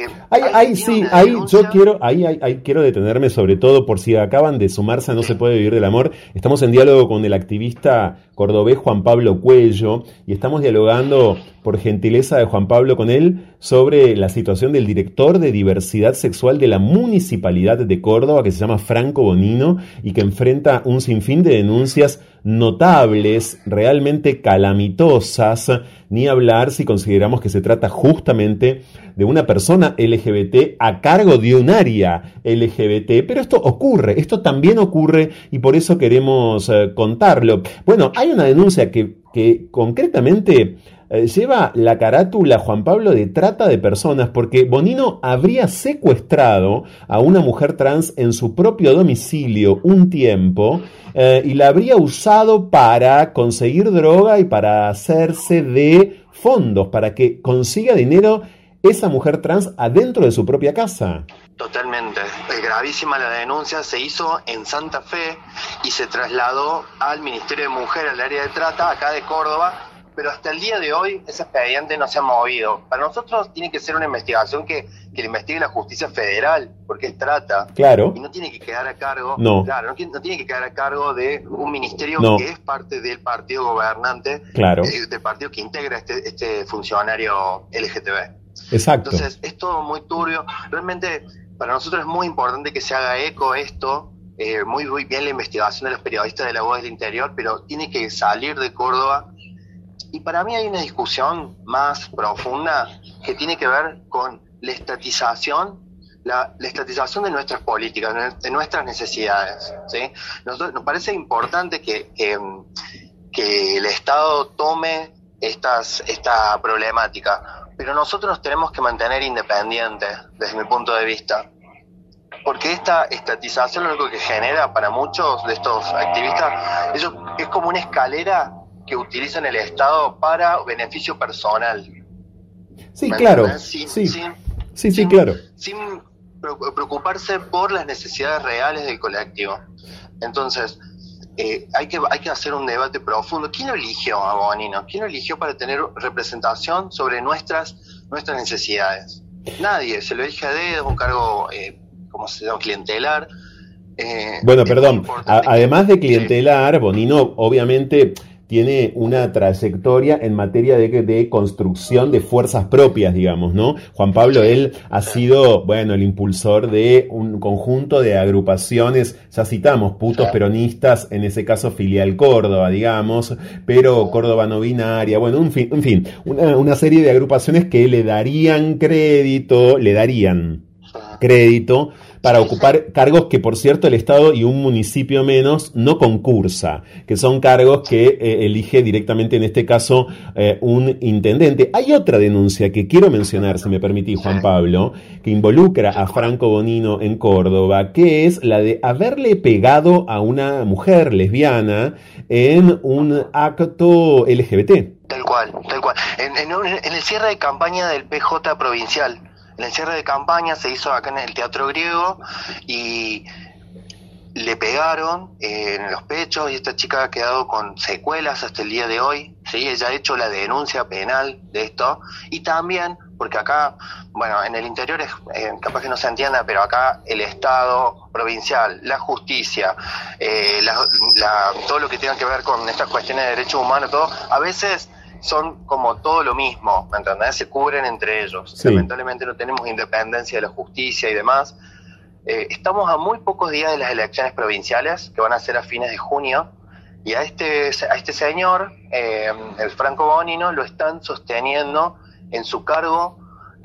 Eh, Ahí, sí, ahí denuncia- yo quiero, ahí, ahí, ahí quiero detenerme sobre todo por si acaban de sumarse a No se puede vivir del amor. Estamos en diálogo con el activista cordobés Juan Pablo Cuello y estamos dialogando por gentileza de Juan Pablo con él sobre la situación del director de diversidad sexual de la municipalidad de Córdoba que se llama Franco Bonino y que enfrenta un sinfín de denuncias notables, realmente calamitosas, ni hablar si consideramos que se trata justamente de una persona LGBT a cargo de un área LGBT, pero esto ocurre, esto también ocurre y por eso queremos eh, contarlo. Bueno, hay una denuncia que, que concretamente eh, lleva la carátula Juan Pablo de trata de personas porque Bonino habría secuestrado a una mujer trans en su propio domicilio un tiempo eh, y la habría usado para conseguir droga y para hacerse de fondos, para que consiga dinero esa mujer trans adentro de su propia casa. Totalmente. Es gravísima la denuncia. Se hizo en Santa Fe y se trasladó al Ministerio de Mujer, al área de trata, acá de Córdoba. Pero hasta el día de hoy ese expediente no se ha movido. Para nosotros tiene que ser una investigación que, que le investigue la justicia federal, porque trata. Claro. Y no tiene que quedar a cargo, No. claro, no, no tiene que quedar a cargo de un ministerio No. que es parte del partido gobernante, Claro. eh, del partido que integra este, este funcionario LGTB. Exacto. Entonces, es todo muy turbio. Realmente para nosotros es muy importante que se haga eco esto, eh, muy, muy bien la investigación de los periodistas de la voz del interior, pero tiene que salir de Córdoba. Y para mí hay una discusión más profunda que tiene que ver con la estatización la, estatización de nuestras políticas, de nuestras necesidades. nos parece importante que, que, el Estado tome estas, esta problemática, pero nosotros nos tenemos que mantener independientes desde mi punto de vista. Porque esta estatización lo único que genera para muchos de estos activistas es como una escalera que utilizan el Estado para beneficio personal. Sí, claro. sí, sí, sí, claro. Sin preocuparse por las necesidades reales del colectivo. Entonces, eh, hay, que, hay que hacer un debate profundo. ¿Quién eligió a Bonino? ¿Quién eligió para tener representación sobre nuestras, nuestras necesidades? Nadie, se lo elige a dedo, un cargo, eh, como se llama, clientelar. Eh, bueno, perdón, además de clientelar, Bonino obviamente tiene una trayectoria en materia de, de, construcción de fuerzas propias, digamos, ¿no? Juan Pablo, él ha sido, bueno, el impulsor de un conjunto de agrupaciones, ya citamos, putos peronistas, en ese caso filial Córdoba, digamos, pero Córdoba no binaria, bueno, en fin, en fin, una, una serie de agrupaciones que le darían crédito, le darían crédito para ocupar cargos que, por cierto, el Estado y un municipio menos no concursa, que son cargos que eh, elige directamente, en este caso, eh, un intendente. Hay otra denuncia que quiero mencionar, si me permitís, Juan Pablo, que involucra a Franco Bonino en Córdoba, que es la de haberle pegado a una mujer lesbiana en un acto LGBT. Tal cual, tal cual. en el cierre de campaña del PJ provincial el encierre de campaña se hizo acá en el Teatro Griego y le pegaron eh, en los pechos y esta chica ha quedado con secuelas hasta el día de hoy. ¿sí? Ella ha hecho la denuncia penal de esto y también, porque acá, bueno, en el interior es eh, capaz que no se entienda, pero acá el Estado provincial, la justicia, eh, todo lo que tenga que ver con estas cuestiones de derechos humanos, todo, a veces son como todo lo mismo, ¿me entendés? Se cubren entre ellos. Lamentablemente no tenemos independencia de la justicia y demás. Eh, estamos a muy pocos días de las elecciones provinciales, que van a ser a fines de junio, y a este, a este señor, eh, el Franco Bonino, lo están sosteniendo en su cargo,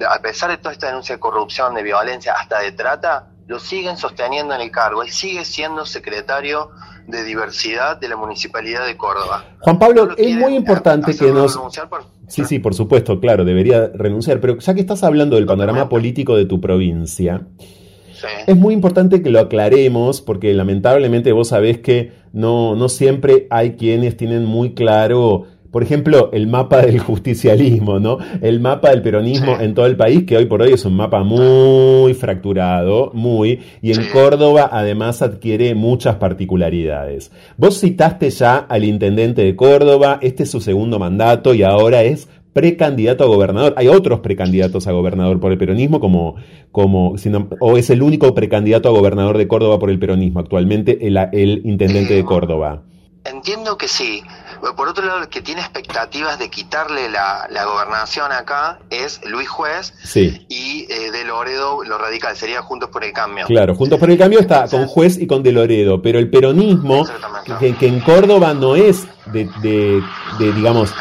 a pesar de toda esta denuncia de corrupción, de violencia, hasta de trata, lo siguen sosteniendo en el cargo. y sigue siendo secretario de diversidad de la Municipalidad de Córdoba. Juan Pablo, es muy importante que nos... Sí, sí, por supuesto, claro, debería renunciar, pero ya que estás hablando del panorama político de tu provincia, es muy importante que lo aclaremos porque lamentablemente vos sabés que no, no siempre hay quienes tienen muy claro por ejemplo, el mapa del justicialismo, ¿no? El mapa del peronismo en todo el país, que hoy por hoy es un mapa muy fracturado, muy, y en Córdoba además adquiere muchas particularidades. Vos citaste ya al intendente de Córdoba, este es su segundo mandato y ahora es precandidato a gobernador. Hay otros precandidatos a gobernador por el peronismo, como, como o es el único precandidato a gobernador de Córdoba por el peronismo actualmente, el, el intendente de Córdoba. Entiendo que sí. Por otro lado, el que tiene expectativas de quitarle la, gobernación acá es Luis Juez y eh, De Loredo, lo radical, sería Juntos por el Cambio. Claro, Juntos por el Cambio está con Juez y con De Loredo, pero el peronismo, que, en Córdoba no es de, de, digamos,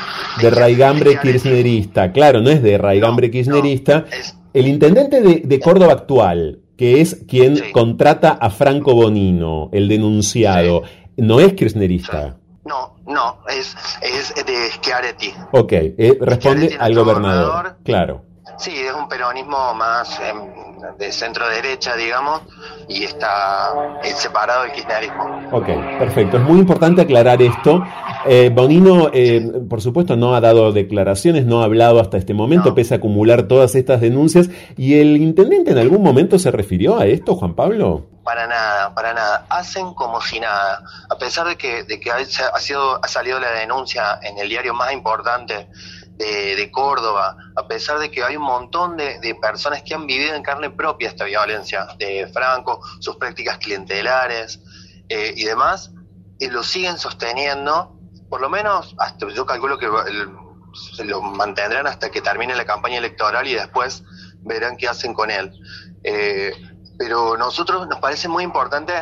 de raigambre kirchnerista, claro, no es de raigambre kirchnerista, el intendente de, Córdoba actual, que es quien contrata a Franco Bonino, el denunciado, no es kirchnerista. No, no, es, es de Schiaretti. Ok, eh, responde al gobernador. Claro. Sí, es un peronismo más em, de centro derecha, digamos, y está separado del kirchnerismo. Ok, perfecto. Es muy importante aclarar esto. Eh, Bonino, eh, por supuesto, no ha dado declaraciones, no ha hablado hasta este momento, pese a acumular todas estas denuncias. ¿Y el intendente en algún momento se refirió a esto, Juan Pablo? Para nada, para nada. Hacen como si nada. A pesar de que, ha, sido, ha salido la denuncia en el diario más importante de, Córdoba, a pesar de que hay un montón de, personas que han vivido en carne propia esta violencia de Franco, sus prácticas clientelares eh, y demás, y lo siguen sosteniendo, por lo menos, yo calculo que se lo mantendrán hasta que termine la campaña electoral y después verán qué hacen con él. Eh, pero nosotros nos parece muy importante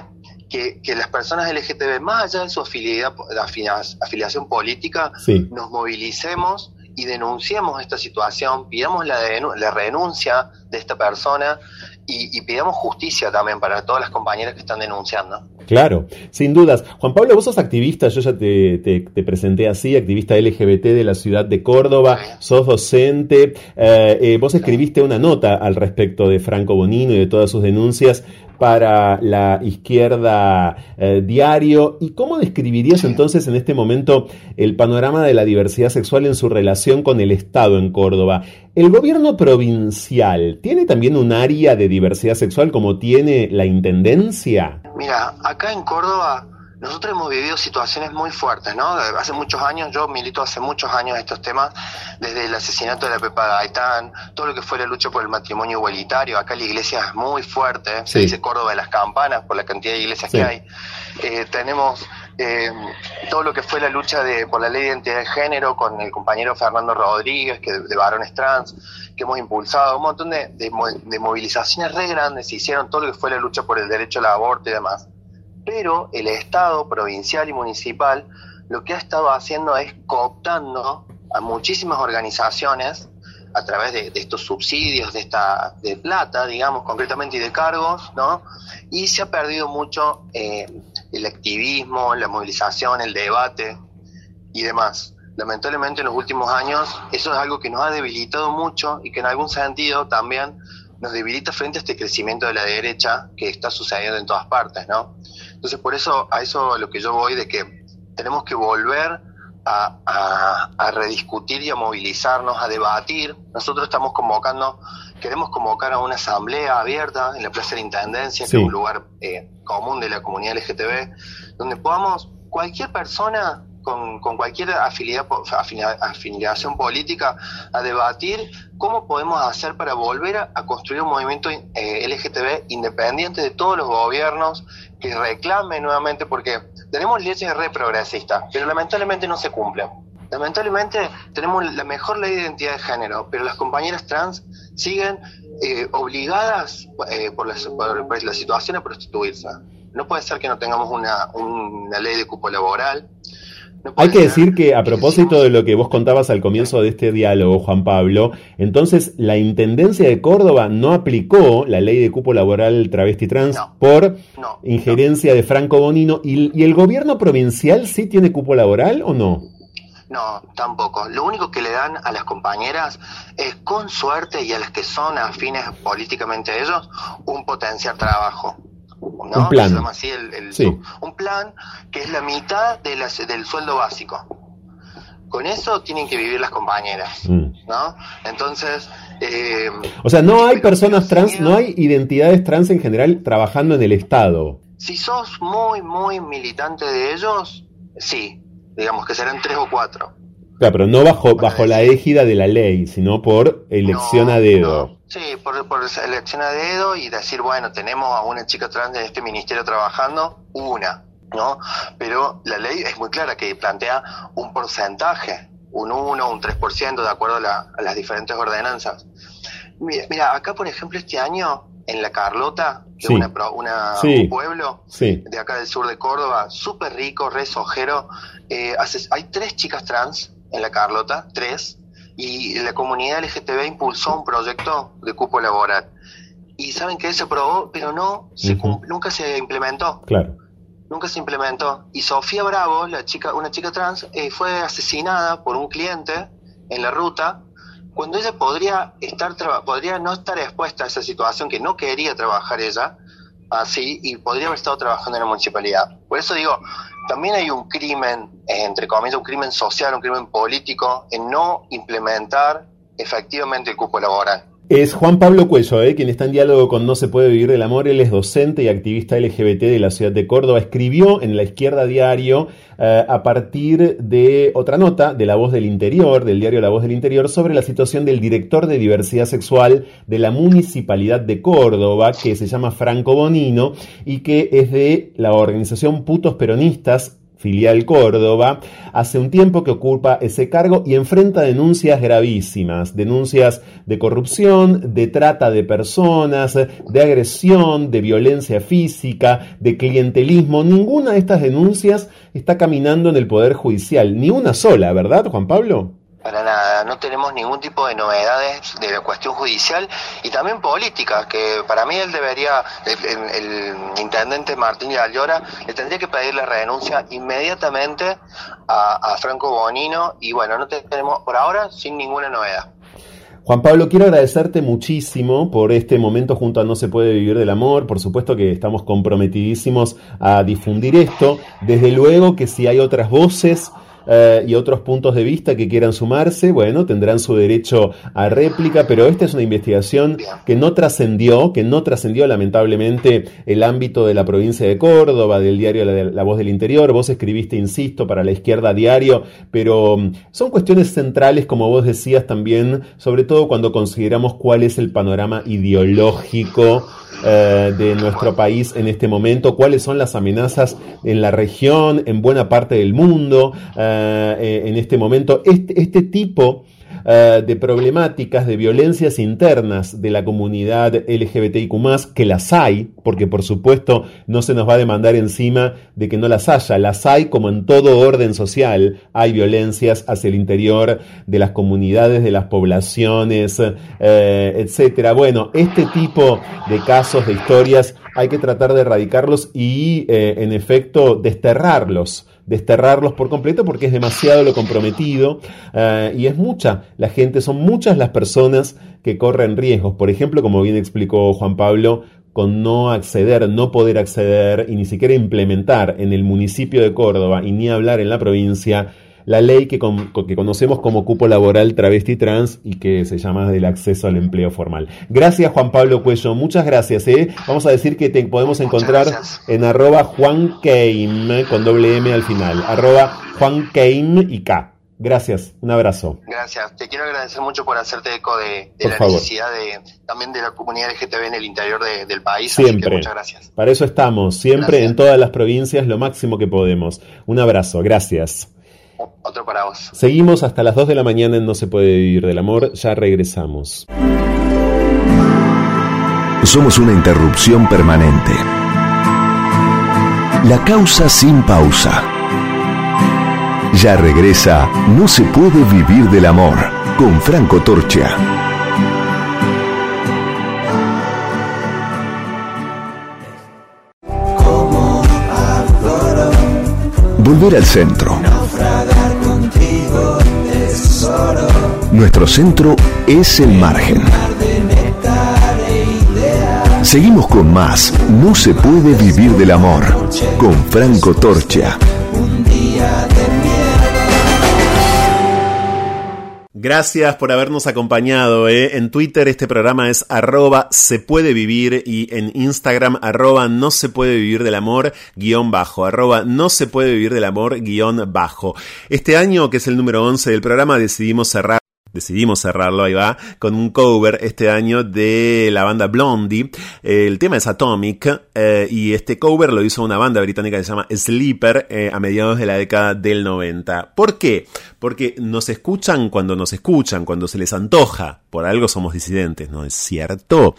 que, las personas LGTB, más allá de su afiliación política, nos movilicemos y denunciemos esta situación, pidamos la, la renuncia de esta persona y, pidamos justicia también para todas las compañeras que están denunciando. Claro, sin dudas. Juan Pablo, vos sos activista, yo ya te, presenté así, activista LGBT de la ciudad de Córdoba, sos docente, eh, eh, vos escribiste una nota al respecto de Franco Bonino y de todas sus denuncias para la izquierda eh, diario. ¿Y cómo describirías entonces en este momento el panorama de la diversidad sexual en su relación con el Estado en Córdoba? ¿El gobierno provincial tiene también un área de diversidad sexual como tiene la Intendencia? Mira, acá en Córdoba nosotros hemos vivido situaciones muy fuertes, ¿no? Hace muchos años, yo milito hace muchos años estos temas, desde el asesinato de la Pepa Gaitán, todo lo que fue la lucha por el matrimonio igualitario, acá la iglesia es muy fuerte, se dice Córdoba de las Campanas por la cantidad de iglesias que hay. Eh, tenemos eh, todo lo que fue la lucha de, por la ley de identidad de género con el compañero Fernando Rodríguez, que de, varones trans, que hemos impulsado, un montón de, de movilizaciones re grandes, se hicieron todo lo que fue la lucha por el derecho al aborto y demás pero el Estado provincial y municipal lo que ha estado haciendo es cooptando a muchísimas organizaciones a través de, estos subsidios, de esta de plata, digamos, concretamente y de cargos, ¿no? Y se ha perdido mucho eh, el activismo, la movilización, el debate y demás. Lamentablemente en los últimos años eso es algo que nos ha debilitado mucho y que en algún sentido también nos debilita frente a este crecimiento de la derecha que está sucediendo en todas partes, ¿no? Entonces, por eso, a eso a lo que yo voy, de que tenemos que volver a, rediscutir y a movilizarnos, a debatir. Nosotros estamos convocando, queremos convocar a una asamblea abierta en la Plaza de la Intendencia, que es un lugar eh, común de la comunidad LGTB, donde podamos, cualquier persona con, cualquier afiliación política a debatir cómo podemos hacer para volver a, construir un movimiento eh, LGTB independiente de todos los gobiernos que reclame nuevamente, porque tenemos leyes re progresistas, pero lamentablemente no se cumplen. Lamentablemente tenemos la mejor ley de identidad de género, pero las compañeras trans siguen eh, obligadas eh, por, la, por, situación a prostituirse. No puede ser que no tengamos una, una ley de cupo laboral, hay que decir que a propósito de lo que vos contabas al comienzo de este diálogo, Juan Pablo, entonces la Intendencia de Córdoba no aplicó la ley de cupo laboral travesti trans por injerencia de Franco Bonino ¿Y, el gobierno provincial sí tiene cupo laboral o no? No, tampoco. Lo único que le dan a las compañeras es, con suerte, y a las que son afines políticamente a ellos, un potencial trabajo. Un plan. Un plan que es la mitad de del sueldo básico. Con eso tienen que vivir las compañeras, mm. ¿no? Entonces... Eh, o sea, no hay personas trans, no hay identidades trans en general trabajando en el Estado. Si sos muy, muy militante de ellos, sí, digamos que serán tres o cuatro. Claro, pero no bajo, bajo la égida de la ley, sino por elección a dedo. Sí, por, por elección a dedo y decir, bueno, tenemos a una chica trans en este ministerio trabajando, una, ¿no? Pero la ley es muy clara que plantea un porcentaje, un 1, un 3%, de acuerdo a, las diferentes ordenanzas. Mira, acá, por ejemplo, este año, en La Carlota, que es una, un pueblo de acá del sur de Córdoba, súper rico, re sojero, eh, hay tres chicas trans en La Carlota, tres, y la comunidad LGTB impulsó un proyecto de cupo laboral. Y saben que se aprobó, pero no se nunca se implementó. Claro. Nunca se implementó. Y Sofía Bravo, la chica, una chica trans, eh, fue asesinada por un cliente en la ruta cuando ella podría estar podría no estar expuesta a esa situación que no quería trabajar ella así y podría haber estado trabajando en la municipalidad. Por eso digo, también hay un crimen, entre comillas, un crimen social, un crimen político, en no implementar efectivamente el cupo laboral. Es Juan Pablo Cuello, ¿eh? quien está en diálogo con No se puede vivir del amor. Él es docente y activista LGBT de la ciudad de Córdoba. Escribió en La Izquierda Diario eh, a partir de otra nota de La Voz del Interior, del diario La Voz del Interior, sobre la situación del director de diversidad sexual de la Municipalidad de Córdoba, que se llama Franco Bonino y que es de la organización Putos Peronistas filial Córdoba, hace un tiempo que ocupa ese cargo y enfrenta denuncias gravísimas, denuncias de corrupción, de trata de personas, de agresión, de violencia física, de clientelismo. Ninguna de estas denuncias está caminando en el Poder Judicial, ni una sola, ¿verdad, Juan Pablo? Para nada, no tenemos ningún tipo de novedades de la cuestión judicial y también política, que para mí él debería, el, intendente Martín de Allora, le tendría que pedir la renuncia inmediatamente a, Franco Bonino y bueno, no tenemos por ahora sin ninguna novedad. Juan Pablo, quiero agradecerte muchísimo por este momento junto a No se puede vivir del amor. Por supuesto que estamos comprometidísimos a difundir esto. Desde luego que si hay otras voces eh, y otros puntos de vista que quieran sumarse, bueno, tendrán su derecho a réplica, pero esta es una investigación que no trascendió, que no trascendió lamentablemente el ámbito de la provincia de Córdoba, del diario la, Voz del Interior. Vos escribiste, insisto, para la izquierda diario, pero mm, son cuestiones centrales, como vos decías también, sobre todo cuando consideramos cuál es el panorama ideológico eh, de nuestro país en este momento, cuáles son las amenazas en la región, en buena parte del mundo, eh, eh, en este momento. Este, este tipo eh, de problemáticas, de violencias internas de la comunidad LGBTIQ, que las hay, porque por supuesto no se nos va a demandar encima de que no las haya, las hay como en todo orden social, hay violencias hacia el interior de las comunidades, de las poblaciones, eh, etcétera. Bueno, este tipo de casos, de historias, hay que tratar de erradicarlos y, eh, en efecto, desterrarlos desterrarlos por completo porque es demasiado lo comprometido eh, y es mucha la gente, son muchas las personas que corren riesgos. Por ejemplo, como bien explicó Juan Pablo, con no acceder, no poder acceder y ni siquiera implementar en el municipio de Córdoba y ni hablar en la provincia la ley que, que, conocemos como cupo laboral travesti trans y que se llama del acceso al empleo formal. Gracias Juan Pablo Cuello, muchas gracias. ¿eh? Vamos a decir que te podemos encontrar en arroba Juan con doble M al final, arroba Juan y K. Gracias, un abrazo. Gracias, te quiero agradecer mucho por hacerte eco de, la necesidad de, también de la comunidad LGTB en el interior del país. Siempre. muchas gracias. Para eso estamos, siempre en todas las provincias, lo máximo que podemos. Un abrazo, gracias. Otro para vos. Seguimos hasta las 2 de la mañana en No se puede vivir del amor. Ya regresamos. Somos una interrupción permanente. La causa sin pausa. Ya regresa No se puede vivir del amor con Franco Torcha. Volver al centro Nuestro centro es el margen. Seguimos con más. No se puede vivir del amor. Con Franco Torcha. Gracias por habernos acompañado. ¿eh? En Twitter este programa es arroba se puede vivir y en Instagram arroba no se puede vivir del amor guion bajo. Arroba no se puede vivir del amor guion bajo. Este año, que es el número 11 del programa, decidimos cerrar decidimos cerrarlo, ahí va, con un cover este año de la banda Blondie. el tema es Atomic eh, y este cover lo hizo una banda británica que se llama Sleeper eh, a mediados de la década del 90. ¿Por qué? Porque nos escuchan cuando nos escuchan, cuando se les antoja. Por algo somos disidentes, ¿no es cierto?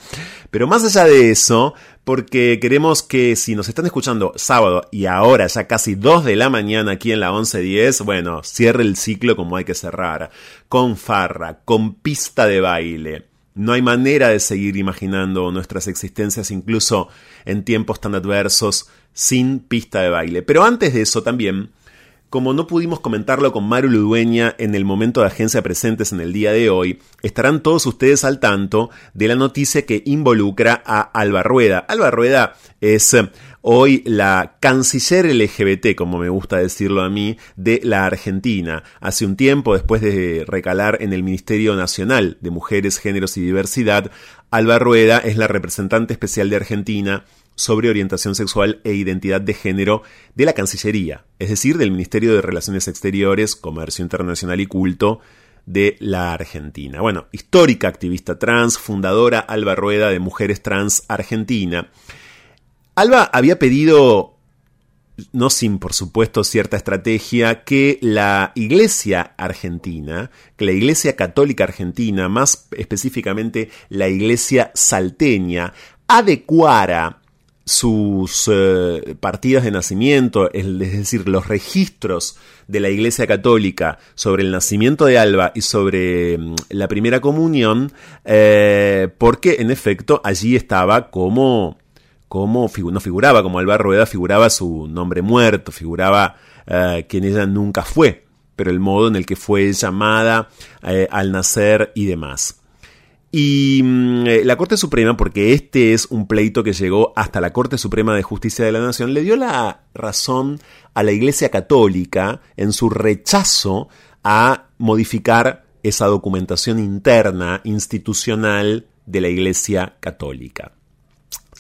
Pero más allá de eso, porque queremos que si nos están escuchando sábado y ahora ya casi 2 de la mañana aquí en la 11.10, bueno, cierre el ciclo como hay que cerrar, con farra, con pista de baile. No hay manera de seguir imaginando nuestras existencias incluso en tiempos tan adversos sin pista de baile. Pero antes de eso también como no pudimos comentarlo con Maru Ludueña en el momento de agencia presentes en el día de hoy, estarán todos ustedes al tanto de la noticia que involucra a Alba Rueda. Alba Rueda es eh, hoy la canciller LGBT, como me gusta decirlo a mí, de la Argentina. Hace un tiempo, después de recalar en el Ministerio Nacional de Mujeres, Géneros y Diversidad, Alba Rueda es la representante especial de Argentina sobre orientación sexual e identidad de género de la Cancillería, es decir, del Ministerio de Relaciones Exteriores, Comercio Internacional y Culto de la Argentina. Bueno, histórica activista trans, fundadora Alba Rueda de Mujeres Trans Argentina. Alba había pedido no sin por supuesto cierta estrategia, que la Iglesia argentina, que la Iglesia católica argentina, más específicamente la Iglesia salteña, adecuara sus eh, partidas de nacimiento, es decir, los registros de la Iglesia Católica sobre el nacimiento de Alba y sobre mm, la primera comunión, eh, porque en efecto allí estaba como, como no figuraba como Alba Rueda, figuraba su nombre muerto, figuraba eh, quien ella nunca fue, pero el modo en el que fue llamada al nacer y demás. Y mm, eh, la Corte Suprema, porque este es un pleito que llegó hasta la Corte Suprema de Justicia de la Nación, le dio la razón a la Iglesia Católica en su rechazo a modificar esa documentación interna, institucional de la Iglesia Católica.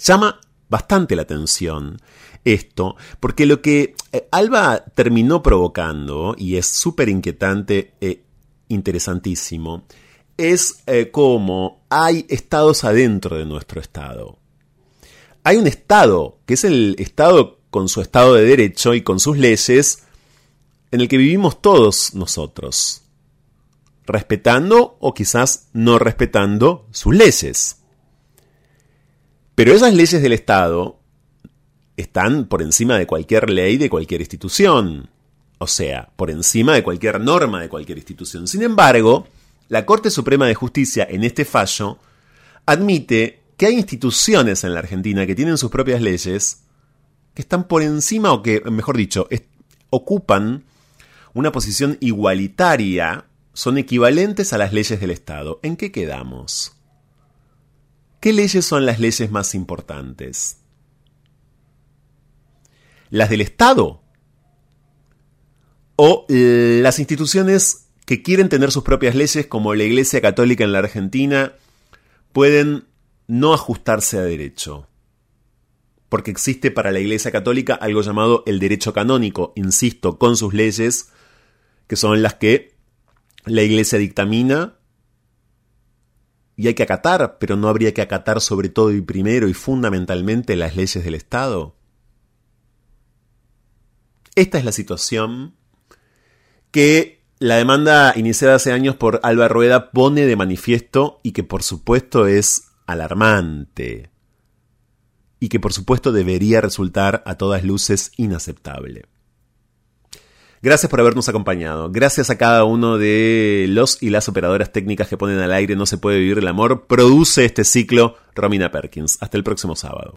Llama bastante la atención esto, porque lo que eh, Alba terminó provocando, y es súper inquietante e interesantísimo, es eh, como hay estados adentro de nuestro estado. Hay un estado, que es el estado con su estado de derecho y con sus leyes, en el que vivimos todos nosotros, respetando o quizás no respetando sus leyes. Pero esas leyes del Estado están por encima de cualquier ley de cualquier institución, o sea, por encima de cualquier norma de cualquier institución. Sin embargo, la Corte Suprema de Justicia en este fallo admite que hay instituciones en la Argentina que tienen sus propias leyes que están por encima o que, mejor dicho, ocupan una posición igualitaria, son equivalentes a las leyes del Estado. ¿En qué quedamos? ¿Qué leyes son las leyes más importantes? ¿Las del Estado? ¿O las instituciones que quieren tener sus propias leyes, como la Iglesia Católica en la Argentina, pueden no ajustarse a derecho. Porque existe para la Iglesia Católica algo llamado el derecho canónico, insisto, con sus leyes, que son las que la Iglesia dictamina y hay que acatar, pero no habría que acatar sobre todo y primero y fundamentalmente las leyes del Estado. Esta es la situación que la demanda iniciada hace años por Alba Rueda pone de manifiesto y que por supuesto es alarmante y que por supuesto debería resultar a todas luces inaceptable. Gracias por habernos acompañado. Gracias a cada uno de los y las operadoras técnicas que ponen al aire No se puede vivir el amor. Produce este ciclo Romina Perkins. Hasta el próximo sábado.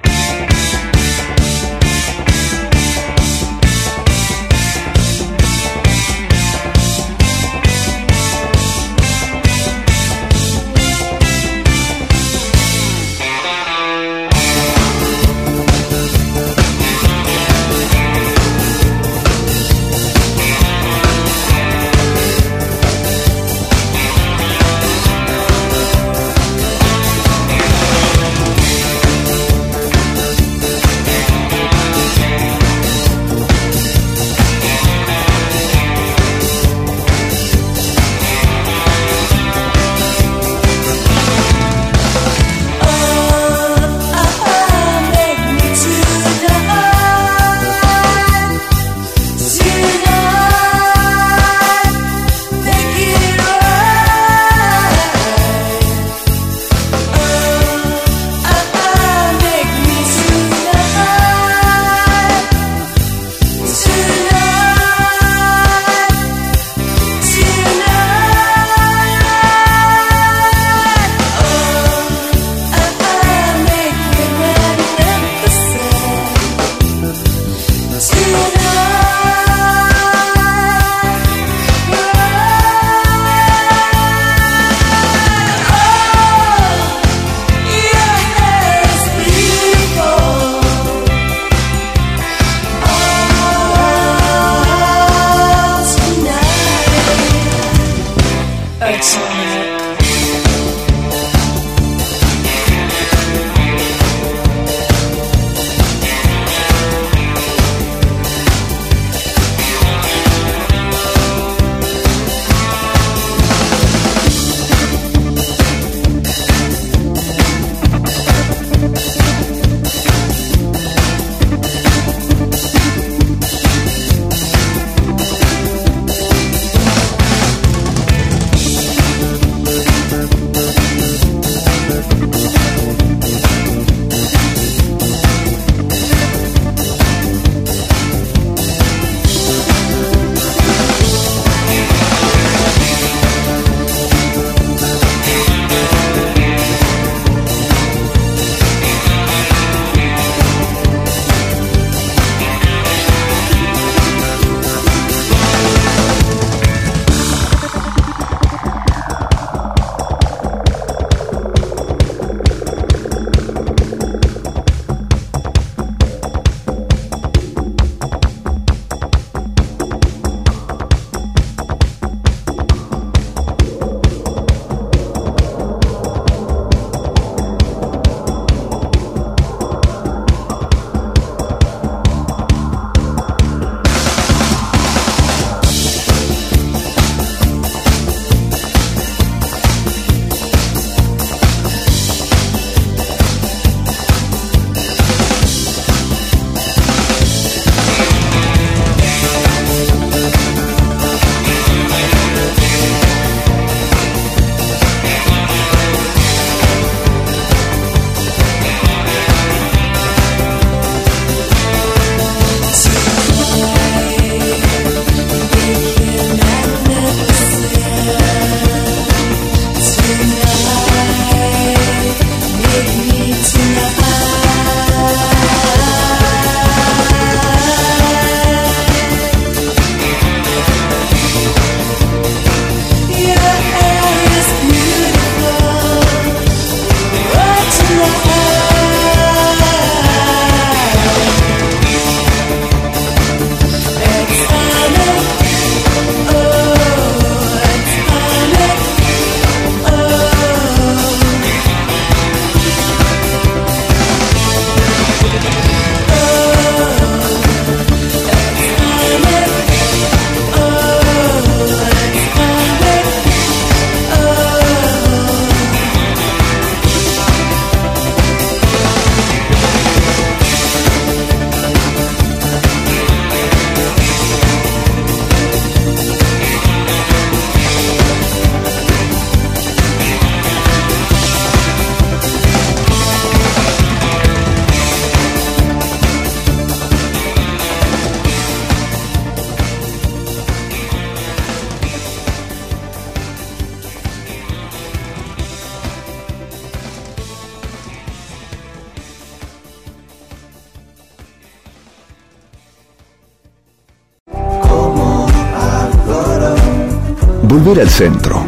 Al centro.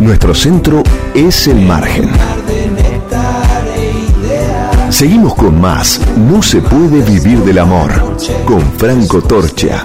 Nuestro centro es el margen. Seguimos con más. No se puede vivir del amor. Con Franco Torcha.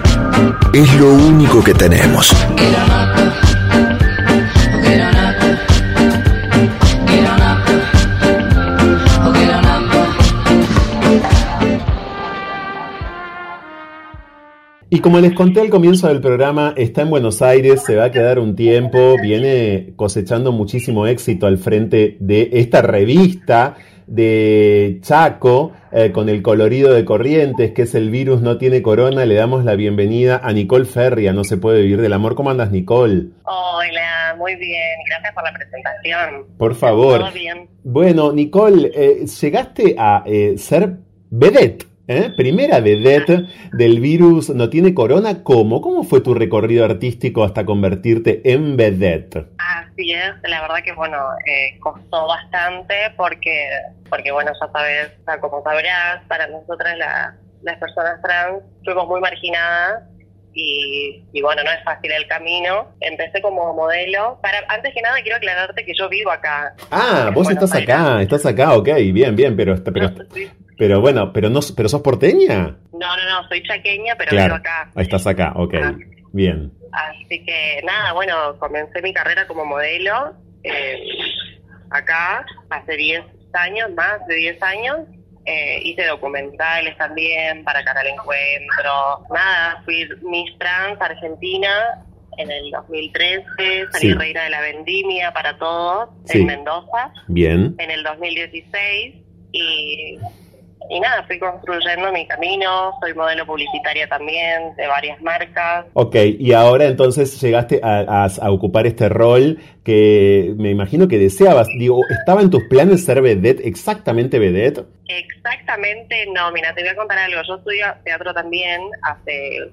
Es lo único que tenemos. Y como les conté al comienzo del programa, está en Buenos Aires, se va a quedar un tiempo, viene cosechando muchísimo éxito al frente de esta revista de Chaco, eh, con el colorido de Corrientes, que es el virus no tiene corona. Le damos la bienvenida a Nicole Ferria, No se puede vivir del amor. ¿Cómo andas, Nicole? Hola, muy bien, gracias por la presentación. Por favor. Todo bien. Bueno, Nicole, eh, llegaste a eh, ser vedette. ¿Eh? Primera vedette del virus no tiene corona. ¿Cómo? ¿Cómo fue tu recorrido artístico hasta convertirte en vedette? Así es, la verdad que bueno, eh, costó bastante porque, porque bueno, ya sabes, o como sabrás, para nosotras la- las personas trans fuimos muy marginadas y, y, bueno, no es fácil el camino. Empecé como modelo. Para Antes que nada quiero aclararte que yo vivo acá. Ah, vos estás acá, estás acá, ok, bien, bien, pero, pero, pero bueno, pero no, pero sos porteña. No, no, no, soy chaqueña, pero vivo acá. Estás acá, ok, ah. bien. Así que nada, bueno, comencé mi carrera como modelo eh, acá hace 10 años, más de 10 años. Eh, hice documentales también para Canal Encuentro. Nada, fui Miss Trans Argentina en el 2013, salí reina de la vendimia para todos en Mendoza. Bien. En el 2016 y y nada, fui construyendo mi camino, soy modelo publicitaria también de varias marcas. Ok, y ahora entonces llegaste a, ocupar este rol que me imagino que deseabas. Digo, ¿estaba en tus planes ser vedette, exactamente vedette? Exactamente, no, mira, te voy a contar algo. Yo estudio teatro también hace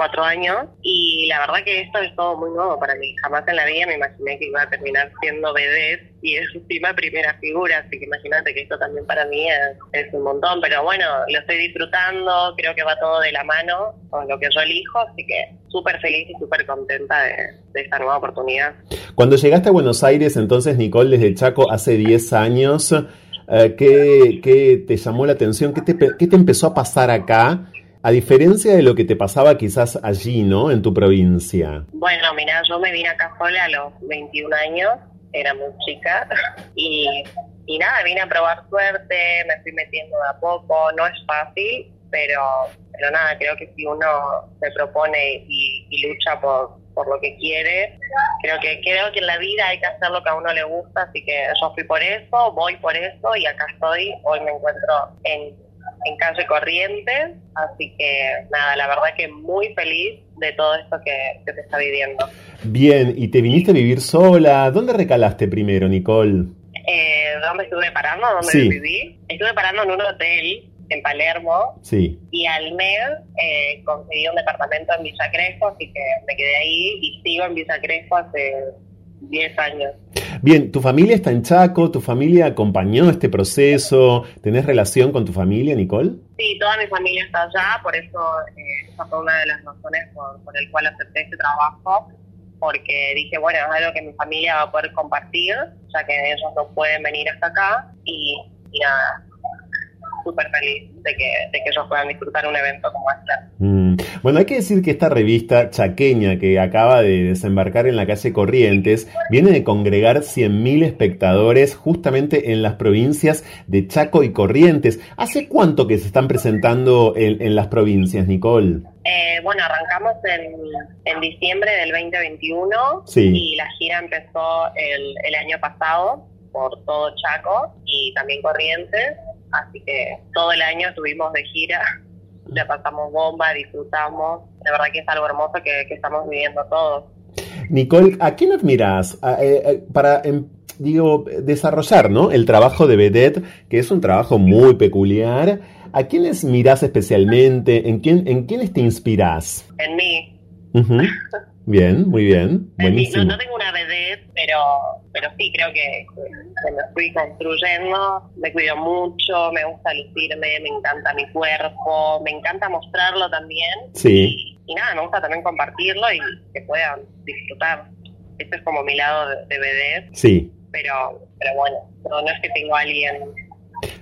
cuatro años y la verdad que esto es todo muy nuevo para mí. Jamás en la vida me imaginé que iba a terminar siendo vedette y es su primera figura, así que imagínate que esto también para mí es, un montón, pero bueno, lo estoy disfrutando, creo que va todo de la mano con lo que yo elijo, así que súper feliz y súper contenta de, esta nueva oportunidad. Cuando llegaste a Buenos Aires, entonces Nicole, desde Chaco, hace 10 años, eh, ¿qué, te llamó la atención? ¿Qué te, ¿Qué te empezó a pasar acá? A diferencia de lo que te pasaba quizás allí, ¿no? En tu provincia. Bueno, mira, yo me vine acá sola a los 21 años, era muy chica, y, y nada, vine a probar suerte, me fui metiendo de a poco, no es fácil, pero, pero nada, creo que si uno se propone y, y lucha por, por lo que quiere. Creo que creo que en la vida hay que hacer lo que a uno le gusta, así que yo fui por eso, voy por eso y acá estoy. Hoy me encuentro en en calle Corrientes, así que nada, la verdad que muy feliz de todo esto que, que se está viviendo. Bien, ¿y te viniste a vivir sola? ¿Dónde recalaste primero, Nicole? Eh, ¿Dónde estuve parando? ¿Dónde viví? Estuve parando en un hotel en Palermo. Sí. Y al mes eh, conseguí un departamento en Villa Crespo, así que me quedé ahí y sigo en Villa Crespo hace 10 años. Bien, ¿tu familia está en Chaco? ¿Tu familia acompañó este proceso? ¿Tenés relación con tu familia, Nicole? Sí, toda mi familia está allá, por eso eh, esa fue una de las razones por, por el cual acepté este trabajo, porque dije, bueno, es algo que mi familia va a poder compartir, ya que ellos no pueden venir hasta acá, y, y nada, súper feliz de que, de que ellos puedan disfrutar un evento como este. Mm. Bueno, hay que decir que esta revista chaqueña que acaba de desembarcar en la calle Corrientes viene de congregar 100.000 espectadores justamente en las provincias de Chaco y Corrientes. ¿Hace cuánto que se están presentando en, las provincias, Nicole? Eh, bueno, arrancamos en, en, diciembre del 2021 y la gira empezó el, el año pasado por todo Chaco y también Corrientes así que todo el año estuvimos de gira, le pasamos bomba, disfrutamos, de verdad que es algo hermoso que, estamos viviendo todos. Nicole, ¿a quién admiras eh, eh, para, em, digo, desarrollar ¿no? el trabajo de Vedette, que es un trabajo muy peculiar? ¿A quiénes mirás especialmente? ¿En, quién, en quiénes te inspirás? En mí. Bien, muy bien. Buenísimo. No, tengo una vedette, pero, pero sí, creo que, me fui construyendo, me cuido mucho, me gusta lucirme, me encanta mi cuerpo, me encanta mostrarlo también. Sí. Y, nada, me gusta también compartirlo y que puedan disfrutar. Este es como mi lado de, de Sí. Pero, pero bueno, no, no es que tengo a alguien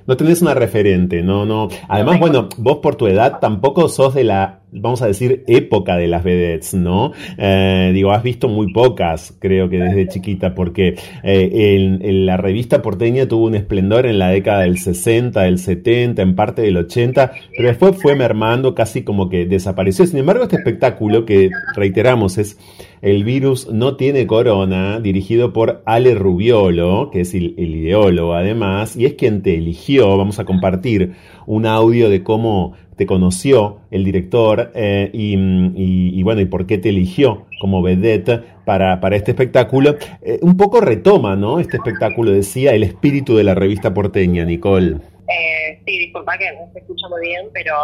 no tenés una referente, no, no. Además, bueno, vos por tu edad tampoco sos de la, vamos a decir, época de las vedettes, ¿no? Eh, digo, has visto muy pocas, creo que desde chiquita, porque eh, la revista porteña tuvo un esplendor en la década del 60, del 70, en parte del 80, pero después fue mermando, casi como que desapareció. Sin embargo, este espectáculo que, reiteramos, es el virus no tiene corona, dirigido por Ale Rubiolo, que es el, ideólogo además, y es quien te eligió. Vamos a compartir un audio de cómo te conoció el director eh, y, bueno, y por qué te eligió como vedette para, para este espectáculo. Eh, un poco retoma, ¿no? Este espectáculo, decía, el espíritu de la revista porteña, Nicole. Eh, sí, disculpa que no se escucha muy bien, pero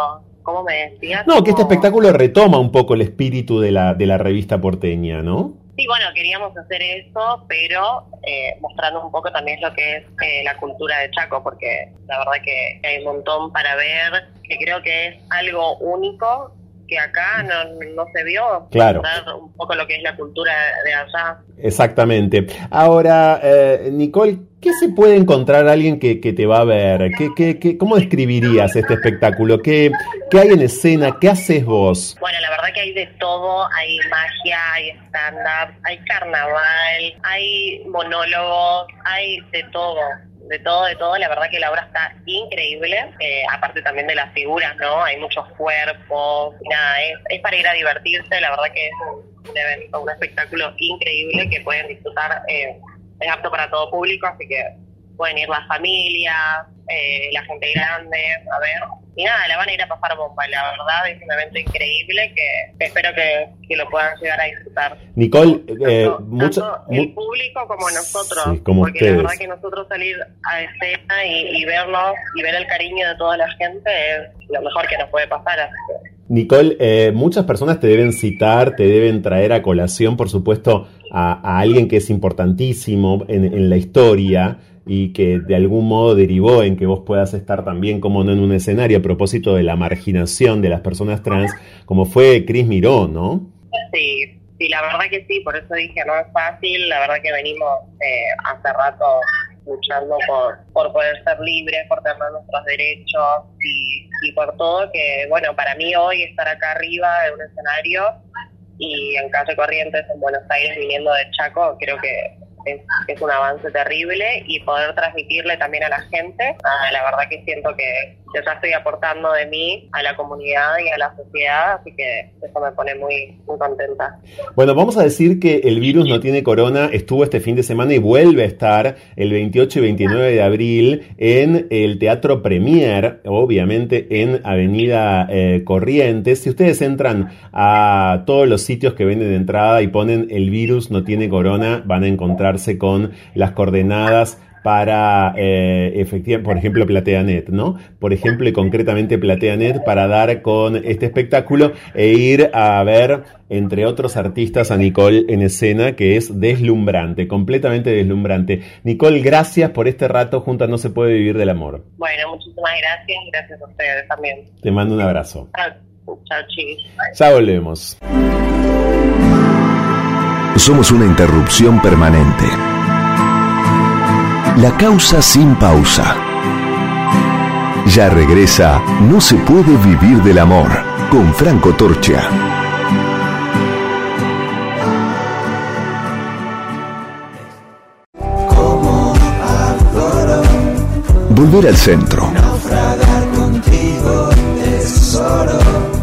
¿Cómo me decías? No, que este espectáculo retoma un poco el espíritu de la, de la revista porteña, ¿no? Sí, bueno, queríamos hacer eso, pero eh, mostrando un poco también lo que es eh, la cultura de Chaco, porque la verdad que hay un montón para ver, que creo que es algo único que acá no, no se vio. Claro. Un poco lo que es la cultura de allá. Exactamente. Ahora, eh, Nicole, ¿qué se puede encontrar alguien que, que te va a ver? ¿Qué, qué, qué, ¿Cómo describirías este espectáculo? ¿Qué, ¿Qué hay en escena? ¿Qué haces vos? Bueno, la verdad que hay de todo. Hay magia, hay stand-up, hay carnaval, hay monólogos, hay de todo de todo, de todo. La verdad que la obra está increíble, eh, aparte también de las figuras, ¿no? Hay muchos cuerpos, nada, es, es para ir a divertirse, la verdad que es un, evento, un espectáculo increíble que pueden disfrutar, eh, es apto para todo público, así que pueden ir las familias, eh, la gente grande, a ver. Y nada, la van a ir a pasar bomba, la verdad es un evento increíble que, espero que, lo puedan llegar a disfrutar. Nicole, eh, el público como nosotros, porque la verdad que nosotros salir a escena y, y verlos y ver el cariño de toda la gente es lo mejor que nos puede pasar. Nicole, eh, muchas personas te deben citar, te deben traer a colación, por supuesto, a, alguien que es importantísimo en, en la historia y que de algún modo derivó en que vos puedas estar también, como no, en un escenario a propósito de la marginación de las personas trans, como fue Cris Miró, ¿no? Sí, sí, la verdad que sí, por eso dije, no es fácil, la verdad que venimos eh, hace rato luchando por, por poder ser libres, por tener nuestros derechos y, y por todo, que bueno, para mí hoy estar acá arriba en un escenario y en calle Corrientes, en Buenos Aires, viniendo de Chaco, creo que es, un avance terrible y poder transmitirle también a la gente. la verdad que siento que yo ya estoy aportando de mí a la comunidad y a la sociedad, así que eso me pone muy, muy contenta. Bueno, vamos a decir que el virus no tiene corona, estuvo este fin de semana y vuelve a estar el 28 y 29 de abril en el Teatro Premier, obviamente en Avenida eh, Corrientes. Si ustedes entran a todos los sitios que venden de entrada y ponen el virus no tiene corona, van a encontrarse con las coordenadas para, eh, efectivamente, por ejemplo, PlateaNet, ¿no? Por ejemplo, y concretamente PlateaNet para dar con este espectáculo e ir a ver, entre otros artistas, a Nicole en escena, que es deslumbrante, completamente deslumbrante. Nicole, gracias por este rato juntas No se puede vivir del amor. Bueno, muchísimas gracias y gracias a ustedes también. Te mando un abrazo. Chao, chis. Ya volvemos. Somos una interrupción permanente la causa sin pausa. Ya regresa No se puede vivir del amor con Franco Torcha. Volver al centro.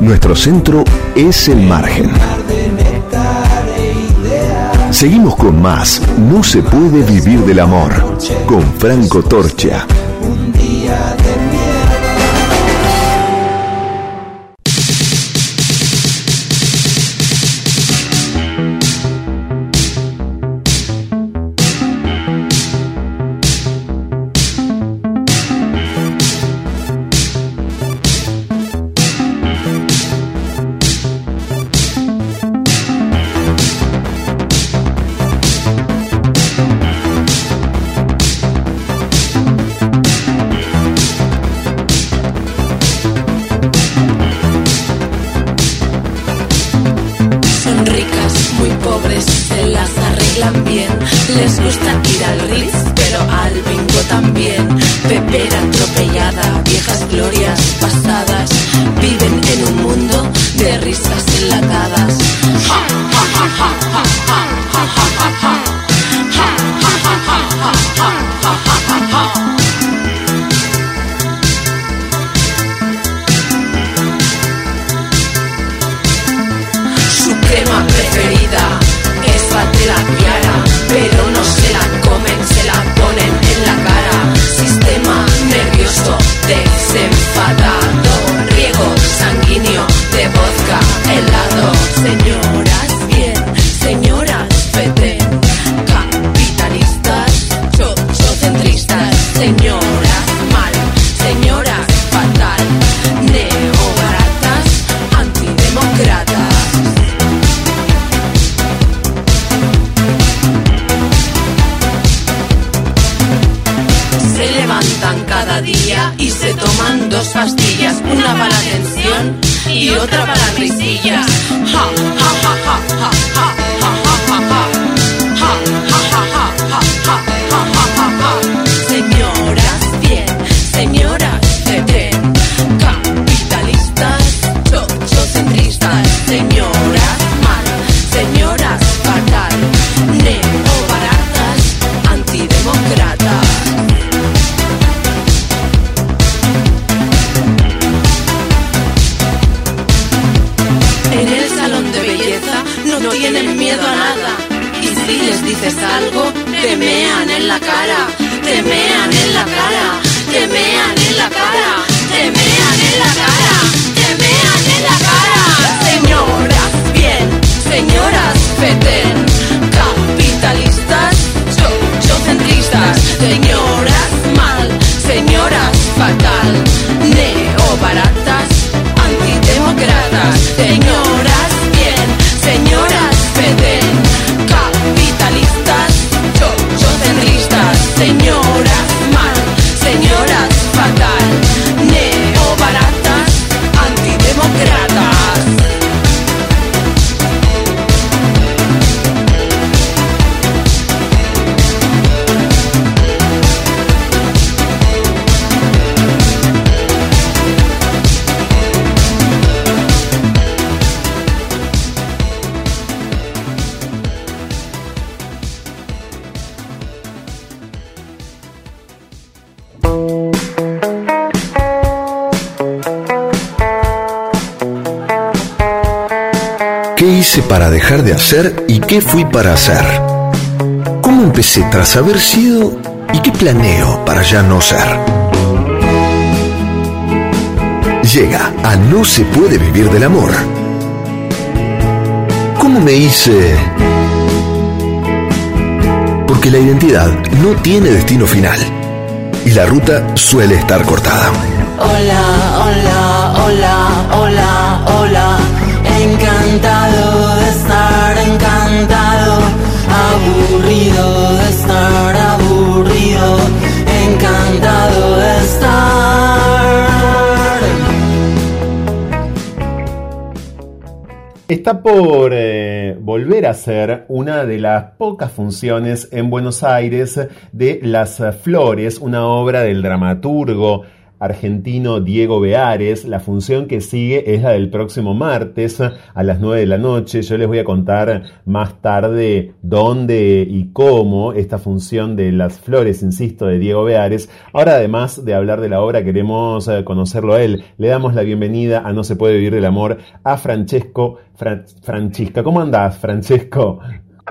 Nuestro centro es el margen. Seguimos con más. No se puede vivir del amor. Con Franco Torcha. Un día y qué fui para hacer? ¿Cómo empecé tras haber sido y qué planeo para ya no ser? Llega a No se puede vivir del amor. ¿Cómo me hice? Porque la identidad no tiene destino final y la ruta suele estar cortada. Hola, Está por eh, volver a ser una de las pocas funciones en Buenos Aires de Las Flores, una obra del dramaturgo argentino Diego Beares. La función que sigue es la del próximo martes a las 9 de la noche. Yo les voy a contar más tarde dónde y cómo esta función de Las Flores, insisto, de Diego Beares. Ahora, además de hablar de la obra, queremos eh, conocerlo a él. Le damos la bienvenida a No se puede vivir del amor a Francesco Fra- Francisca. ¿Cómo andás, Francesco?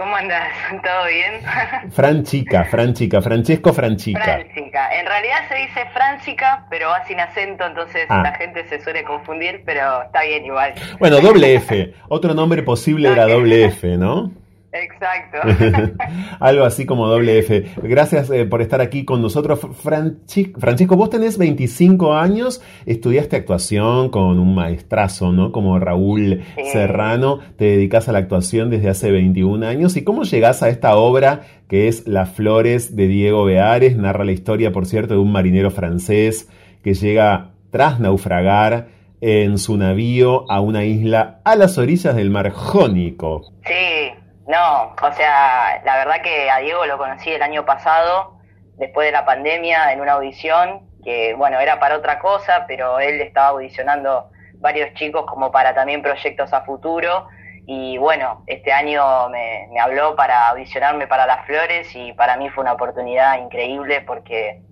¿Cómo andás? ¿Todo bien? Franchica, Franchica, Francesco Franchica. Francica. En realidad se dice Francica, pero va sin acento, entonces Ah. la gente se suele confundir, pero está bien igual. Bueno, doble F. Otro nombre posible era doble F, ¿no? Exacto. Algo así como doble F. Gracias eh, por estar aquí con nosotros. Franchi- Francisco, vos tenés 25 años, estudiaste actuación con un maestrazo, ¿no? Como Raúl Sí. Serrano, te dedicas a la actuación desde hace 21 años. ¿Y cómo llegás a esta obra que es Las Flores de Diego Beares? Narra la historia, por cierto, de un marinero francés que llega tras naufragar en su navío a una isla a las orillas del mar Jónico. Sí, no, o sea, la verdad que a Diego lo conocí el año pasado, después de la pandemia, en una audición, que bueno, era para otra cosa, pero él estaba audicionando varios chicos como para también proyectos a futuro. Y bueno, este año me, me habló para audicionarme para Las Flores y para mí fue una oportunidad increíble porque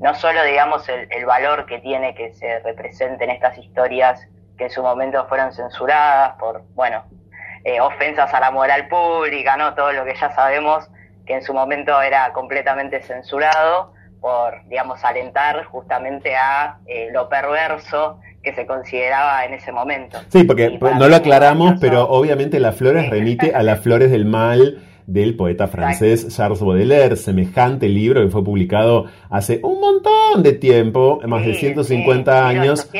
no solo, digamos, el, el valor que tiene que se representen estas historias que en su momento fueron censuradas por, bueno, eh, ofensas a la moral pública, ¿no? Todo lo que ya sabemos que en su momento era completamente censurado por, digamos, alentar justamente a eh, lo perverso que se consideraba en ese momento. Sí, porque no lo aclaramos, pero obviamente las flores remite a las flores del mal del poeta francés Charles Baudelaire, semejante libro que fue publicado hace un montón de tiempo, más de 150 años.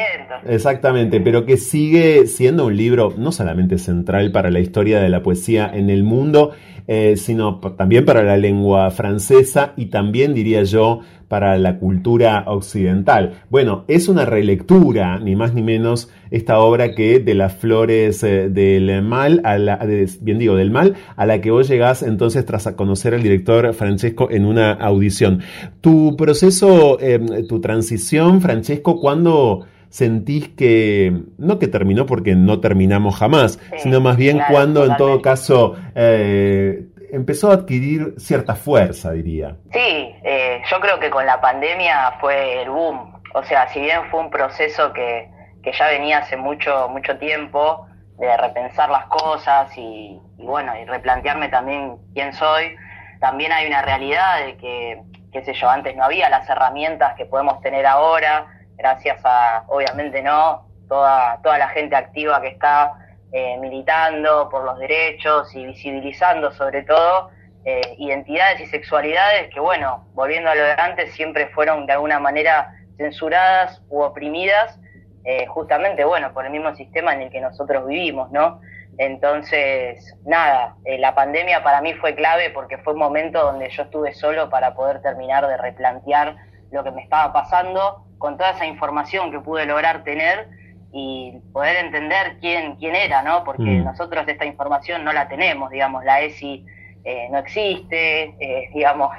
Exactamente, pero que sigue siendo un libro no solamente central para la historia de la poesía en el mundo, eh, sino también para la lengua francesa y también, diría yo, para la cultura occidental. Bueno, es una relectura, ni más ni menos, esta obra que de las flores eh, del mal, a la, bien digo, del mal, a la que vos llegás entonces tras conocer al director Francesco en una audición. Tu proceso, em, tu transición, Francesco, ¿cuándo sentís que, no que terminó porque no terminamos jamás, sino más bien cuando en todo caso eh, empezó a adquirir cierta fuerza, diría. Sí, eh, yo creo que con la pandemia fue el boom. O sea, si bien fue un proceso que, que ya venía hace mucho, mucho tiempo, de repensar las cosas y, bueno, y replantearme también quién soy, también hay una realidad de que, qué sé yo, antes no había las herramientas que podemos tener ahora, gracias a, obviamente no, toda, toda la gente activa que está eh, militando por los derechos y visibilizando sobre todo eh, identidades y sexualidades que, bueno, volviendo a lo de antes, siempre fueron de alguna manera censuradas u oprimidas, eh, justamente, bueno, por el mismo sistema en el que nosotros vivimos, ¿no? Entonces, nada, la pandemia para mí fue clave porque fue un momento donde yo estuve solo para poder terminar de replantear lo que me estaba pasando con toda esa información que pude lograr tener y poder entender quién, quién era, ¿no? Porque mm. nosotros esta información no la tenemos, digamos, la ESI eh, no existe, eh, digamos,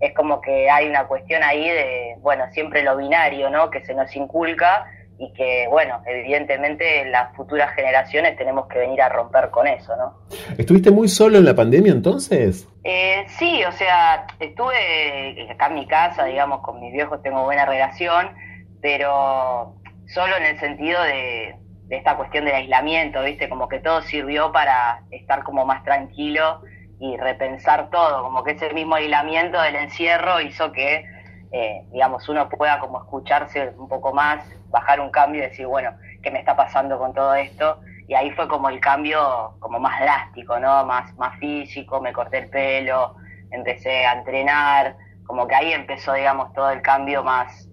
es como que hay una cuestión ahí de, bueno, siempre lo binario, ¿no? Que se nos inculca y que, bueno, evidentemente las futuras generaciones tenemos que venir a romper con eso, ¿no? ¿Estuviste muy solo en la pandemia entonces? Eh, sí, o sea, estuve acá en mi casa, digamos, con mis viejos tengo buena relación, pero solo en el sentido de, esta cuestión del aislamiento, ¿viste? Como que todo sirvió para estar como más tranquilo y repensar todo, como que ese mismo aislamiento del encierro hizo que, eh, digamos, uno pueda como escucharse un poco más, bajar un cambio y decir, bueno, ¿qué me está pasando con todo esto? Y ahí fue como el cambio como más drástico, ¿no? Más, más físico, me corté el pelo, empecé a entrenar, como que ahí empezó, digamos, todo el cambio más,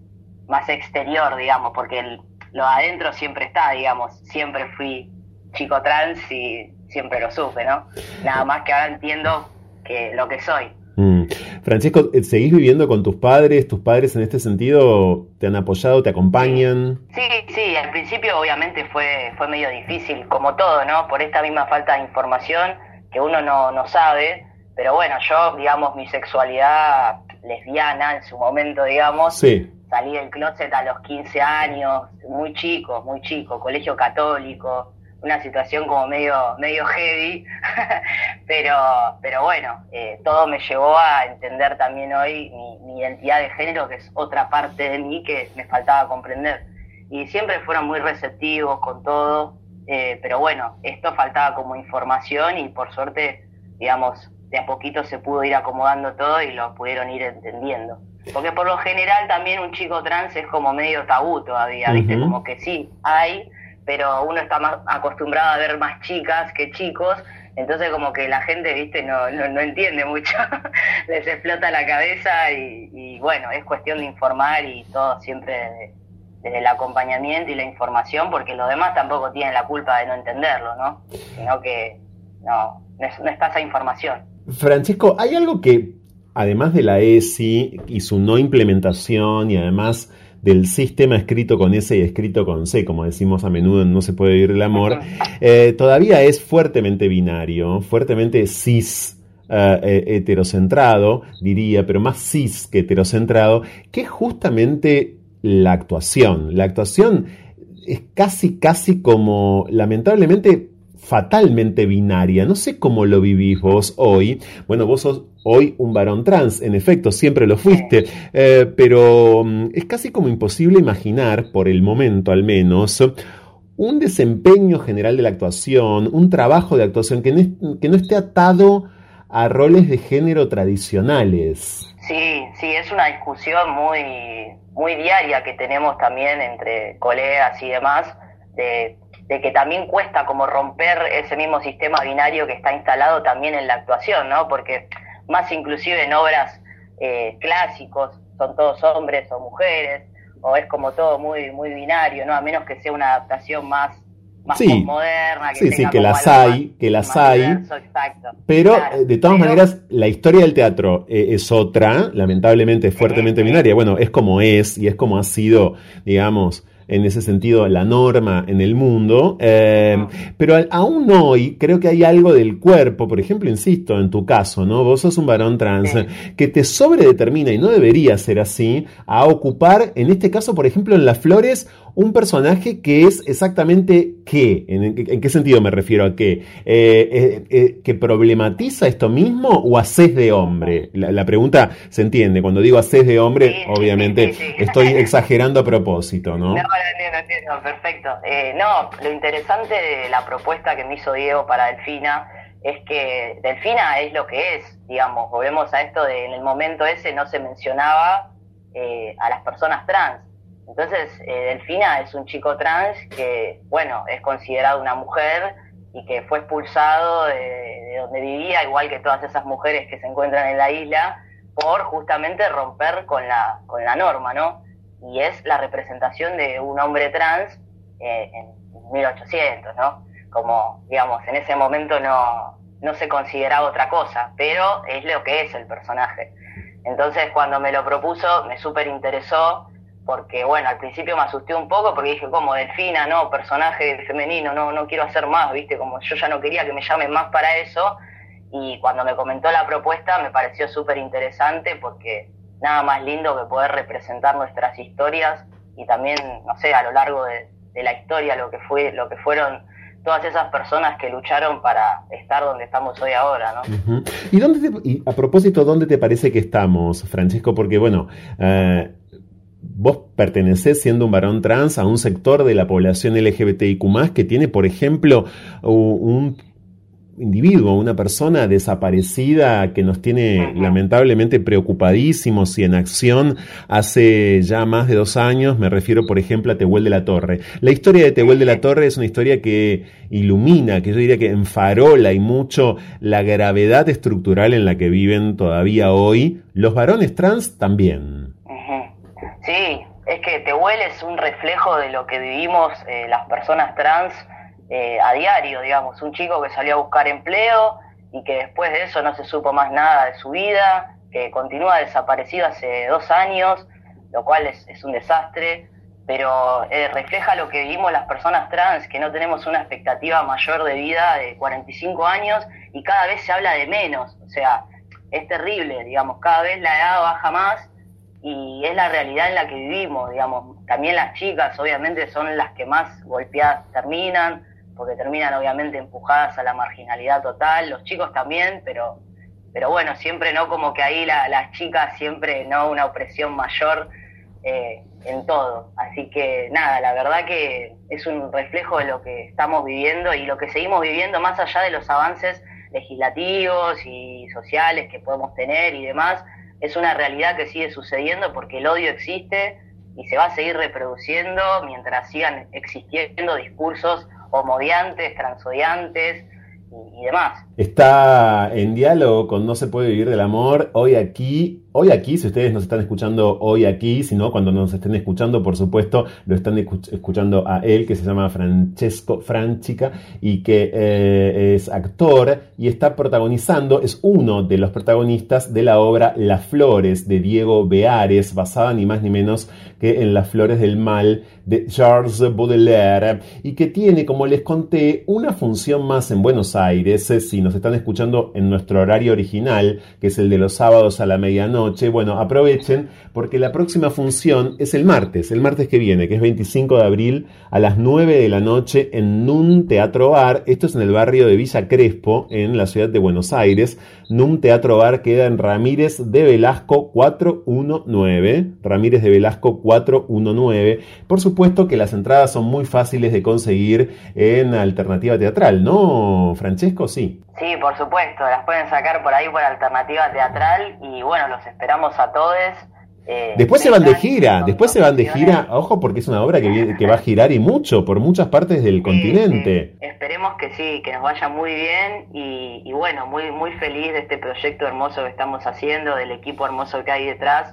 más exterior, digamos, porque el, lo adentro siempre está, digamos, siempre fui chico trans y siempre lo supe, ¿no? Nada más que ahora entiendo que lo que soy. Mm. Francisco, eh, ¿seguís viviendo con tus padres? ¿Tus padres en este sentido te han apoyado, te acompañan? Sí, sí, al principio obviamente fue, fue medio difícil, como todo, ¿no? Por esta misma falta de información que uno no, no sabe, pero bueno, yo, digamos, mi sexualidad lesbiana en su momento, digamos, sí salí del closet a los 15 años, muy chico, muy chico, colegio católico, una situación como medio, medio heavy, pero, pero bueno, eh, todo me llevó a entender también hoy mi, identidad de género, que es otra parte de mí que me faltaba comprender. Y siempre fueron muy receptivos con todo, eh, pero bueno, esto faltaba como información y por suerte, digamos, de a poquito se pudo ir acomodando todo y lo pudieron ir entendiendo. Porque por lo general también un chico trans es como medio tabú todavía, ¿viste? Como que sí, hay, pero uno está más acostumbrado a ver más chicas que chicos, entonces como que la gente, ¿viste? No, no, entiende mucho, les explota la cabeza y, bueno, es cuestión de informar y todo siempre desde, el acompañamiento y la información, porque los demás tampoco tienen la culpa de no entenderlo, ¿no? Sino que no, no está esa información. Francisco, ¿hay algo que además de la ESI y su no implementación y además del sistema escrito con S y escrito con C, como decimos a menudo No se puede vivir el amor, eh, todavía es fuertemente binario, fuertemente cis. Eh, eh, heterocentrado, diría, pero más cis que heterocentrado, que es justamente la actuación. La actuación es casi, casi como, lamentablemente, fatalmente binaria. No sé cómo lo vivís vos hoy. Bueno, vos sos hoy un varón trans, en efecto, siempre lo fuiste, eh, pero mm, es casi como imposible imaginar, por el momento al menos, un desempeño general de la actuación, un trabajo de actuación que no, que no esté atado a roles de género tradicionales. Sí, sí, es una discusión muy, muy diaria que tenemos también entre colegas y demás, de de que también cuesta como romper ese mismo sistema binario que está instalado también en la actuación, ¿no? Porque más inclusive en obras eh, clásicos son todos hombres o mujeres, o es como todo muy, muy binario, ¿no? A menos que sea una adaptación más, más Sí. moderna, que Sí, sí, que las hay, más- que las hay. diverso. Pero Claro, eh, de todas pero- maneras, la historia del teatro eh, es otra, lamentablemente fuertemente binaria. Bueno, es como es y es como ha sido, digamos, en ese sentido, la norma en el mundo. eh, pero al- aún hoy creo que hay algo del cuerpo, por ejemplo, insisto, en tu caso, ¿no? Vos sos un varón trans que te sobredetermina, y no debería ser así, a ocupar, en este caso, por ejemplo, en las flores, un personaje que es exactamente qué. ¿En, en qué sentido me refiero a qué? Eh, eh, eh, ¿Que problematiza esto mismo o haces de hombre? La, la pregunta se entiende. Cuando digo haces de hombre, obviamente estoy exagerando a propósito, ¿no? No, no entiendo, entiendo, perfecto. Eh, no, lo interesante de la propuesta que me hizo Diego para Delfina es que Delfina es lo que es, digamos, volvemos a esto de en el momento ese no se mencionaba eh, a las personas trans. Entonces, eh, Delfina es un chico trans que, bueno, es considerado una mujer y que fue expulsado de, de donde vivía, igual que todas esas mujeres que se encuentran en la isla, por justamente romper con la, con la norma, ¿no? y es la representación de un hombre trans eh, en 1800, ¿no? Como, digamos, en ese momento no, no se consideraba otra cosa, pero es lo que es el personaje. Entonces, cuando me lo propuso, me súper interesó, porque, bueno, al principio me asusté un poco, porque dije, como Delfina, no, personaje femenino, no, no quiero hacer más, ¿viste? Como yo ya no quería que me llamen más para eso, y cuando me comentó la propuesta me pareció súper interesante, porque nada más lindo que poder representar nuestras historias y también, no sé, a lo largo de, la historia lo que fue, lo que fueron todas esas personas que lucharon para estar donde estamos hoy ahora, ¿no? ¿Y, dónde te- y a propósito, ¿dónde te parece que estamos, Francesco? Porque, bueno, eh, vos pertenecés, siendo un varón trans, a un sector de la población LGBTIQ, que tiene, por ejemplo, un individuo, una persona desaparecida que nos tiene lamentablemente preocupadísimos y en acción hace ya más de dos años. Me refiero, por ejemplo, a Tehuel de la Torre. La historia de Tehuel de la Torre es una historia que ilumina, que yo diría que enfarola y mucho la gravedad estructural en la que viven todavía hoy los varones trans también. Sí, es que Tehuel es un reflejo de lo que vivimos eh, las personas trans eh, a diario, digamos. Un chico que salió a buscar empleo y que después de eso no se supo más nada de su vida, que continúa desaparecido hace dos años, lo cual es, es un desastre, pero eh, refleja lo que vivimos las personas trans, que no tenemos una expectativa mayor de vida de 45 años y cada vez se habla de menos, o sea, es terrible, digamos, cada vez la edad baja más y es la realidad en la que vivimos, digamos. También las chicas, obviamente, son las que más golpeadas terminan, porque terminan, obviamente, empujadas a la marginalidad total. Los chicos también, pero, pero bueno, siempre no como que ahí la- las chicas siempre no una opresión mayor eh, en todo. Así que nada, la verdad que es un reflejo de lo que estamos viviendo y lo que seguimos viviendo más allá de los avances legislativos y sociales que podemos tener y demás, es una realidad que sigue sucediendo porque el odio existe y se va a seguir reproduciendo mientras sigan existiendo discursos homodiantes, transodiantes y, y demás. Está en diálogo con No se puede vivir del amor hoy aquí. Hoy aquí, si ustedes nos están escuchando hoy aquí, si no, cuando nos estén escuchando, por supuesto, lo están escuch- escuchando a él, que se llama Francesco Franchica y que eh, es actor y está protagonizando, es uno de los protagonistas de la obra Las Flores de Diego Beares, basada ni más ni menos que en Las Flores del Mal de Charles Baudelaire y que tiene, como les conté, una función más en Buenos Aires, eh, si nos están escuchando en nuestro horario original, que es el de los sábados a la medianoche, bueno, aprovechen porque la próxima función es el martes, el martes que viene, que es 25 de abril a las 9 de la noche en Nun Teatro Bar, esto es en el barrio de Villa Crespo, en la ciudad de Buenos Aires, Nun Teatro Bar queda en Ramírez de Velasco 419, Ramírez de Velasco 419, por supuesto que las entradas son muy fáciles de conseguir en alternativa teatral, ¿no, Francesco? Sí. Sí, por supuesto, las pueden sacar por ahí por alternativa teatral y bueno, los esperamos a todos eh, Después se van de gira, después se van de gira, ojo porque es una obra que, que va a girar y mucho por muchas partes del continente. Esperemos que sí, que nos vaya muy bien y, y bueno, muy muy feliz de este proyecto hermoso que estamos haciendo, del equipo hermoso que hay detrás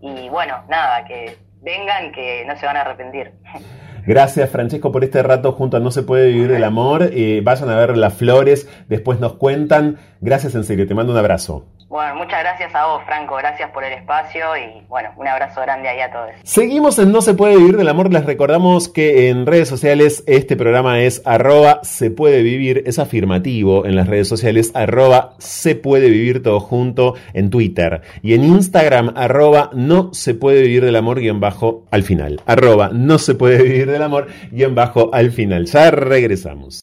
y bueno, nada, que vengan, que no se van a arrepentir. Gracias Francesco por este rato junto a No se puede vivir del amor. Eh, vayan a ver las flores, después nos cuentan. Gracias en serio, te mando un abrazo. Bueno, muchas gracias a vos, Franco, gracias por el espacio y bueno, un abrazo grande ahí a todos. Seguimos en No se puede vivir del amor. Les recordamos que en redes sociales este programa es arroba se puede vivir, es afirmativo en las redes sociales, arroba se puede vivir todo junto en Twitter. Y en Instagram, arroba no se puede vivir del amor guion bajo al final. Arroba no se puede vivir del amor guion bajo al final. Ya regresamos.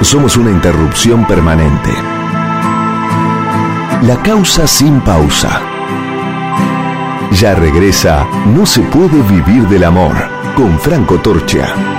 Somos una interrupción permanente. La causa sin pausa. Ya regresa No se puede vivir del amor con Franco Torcha.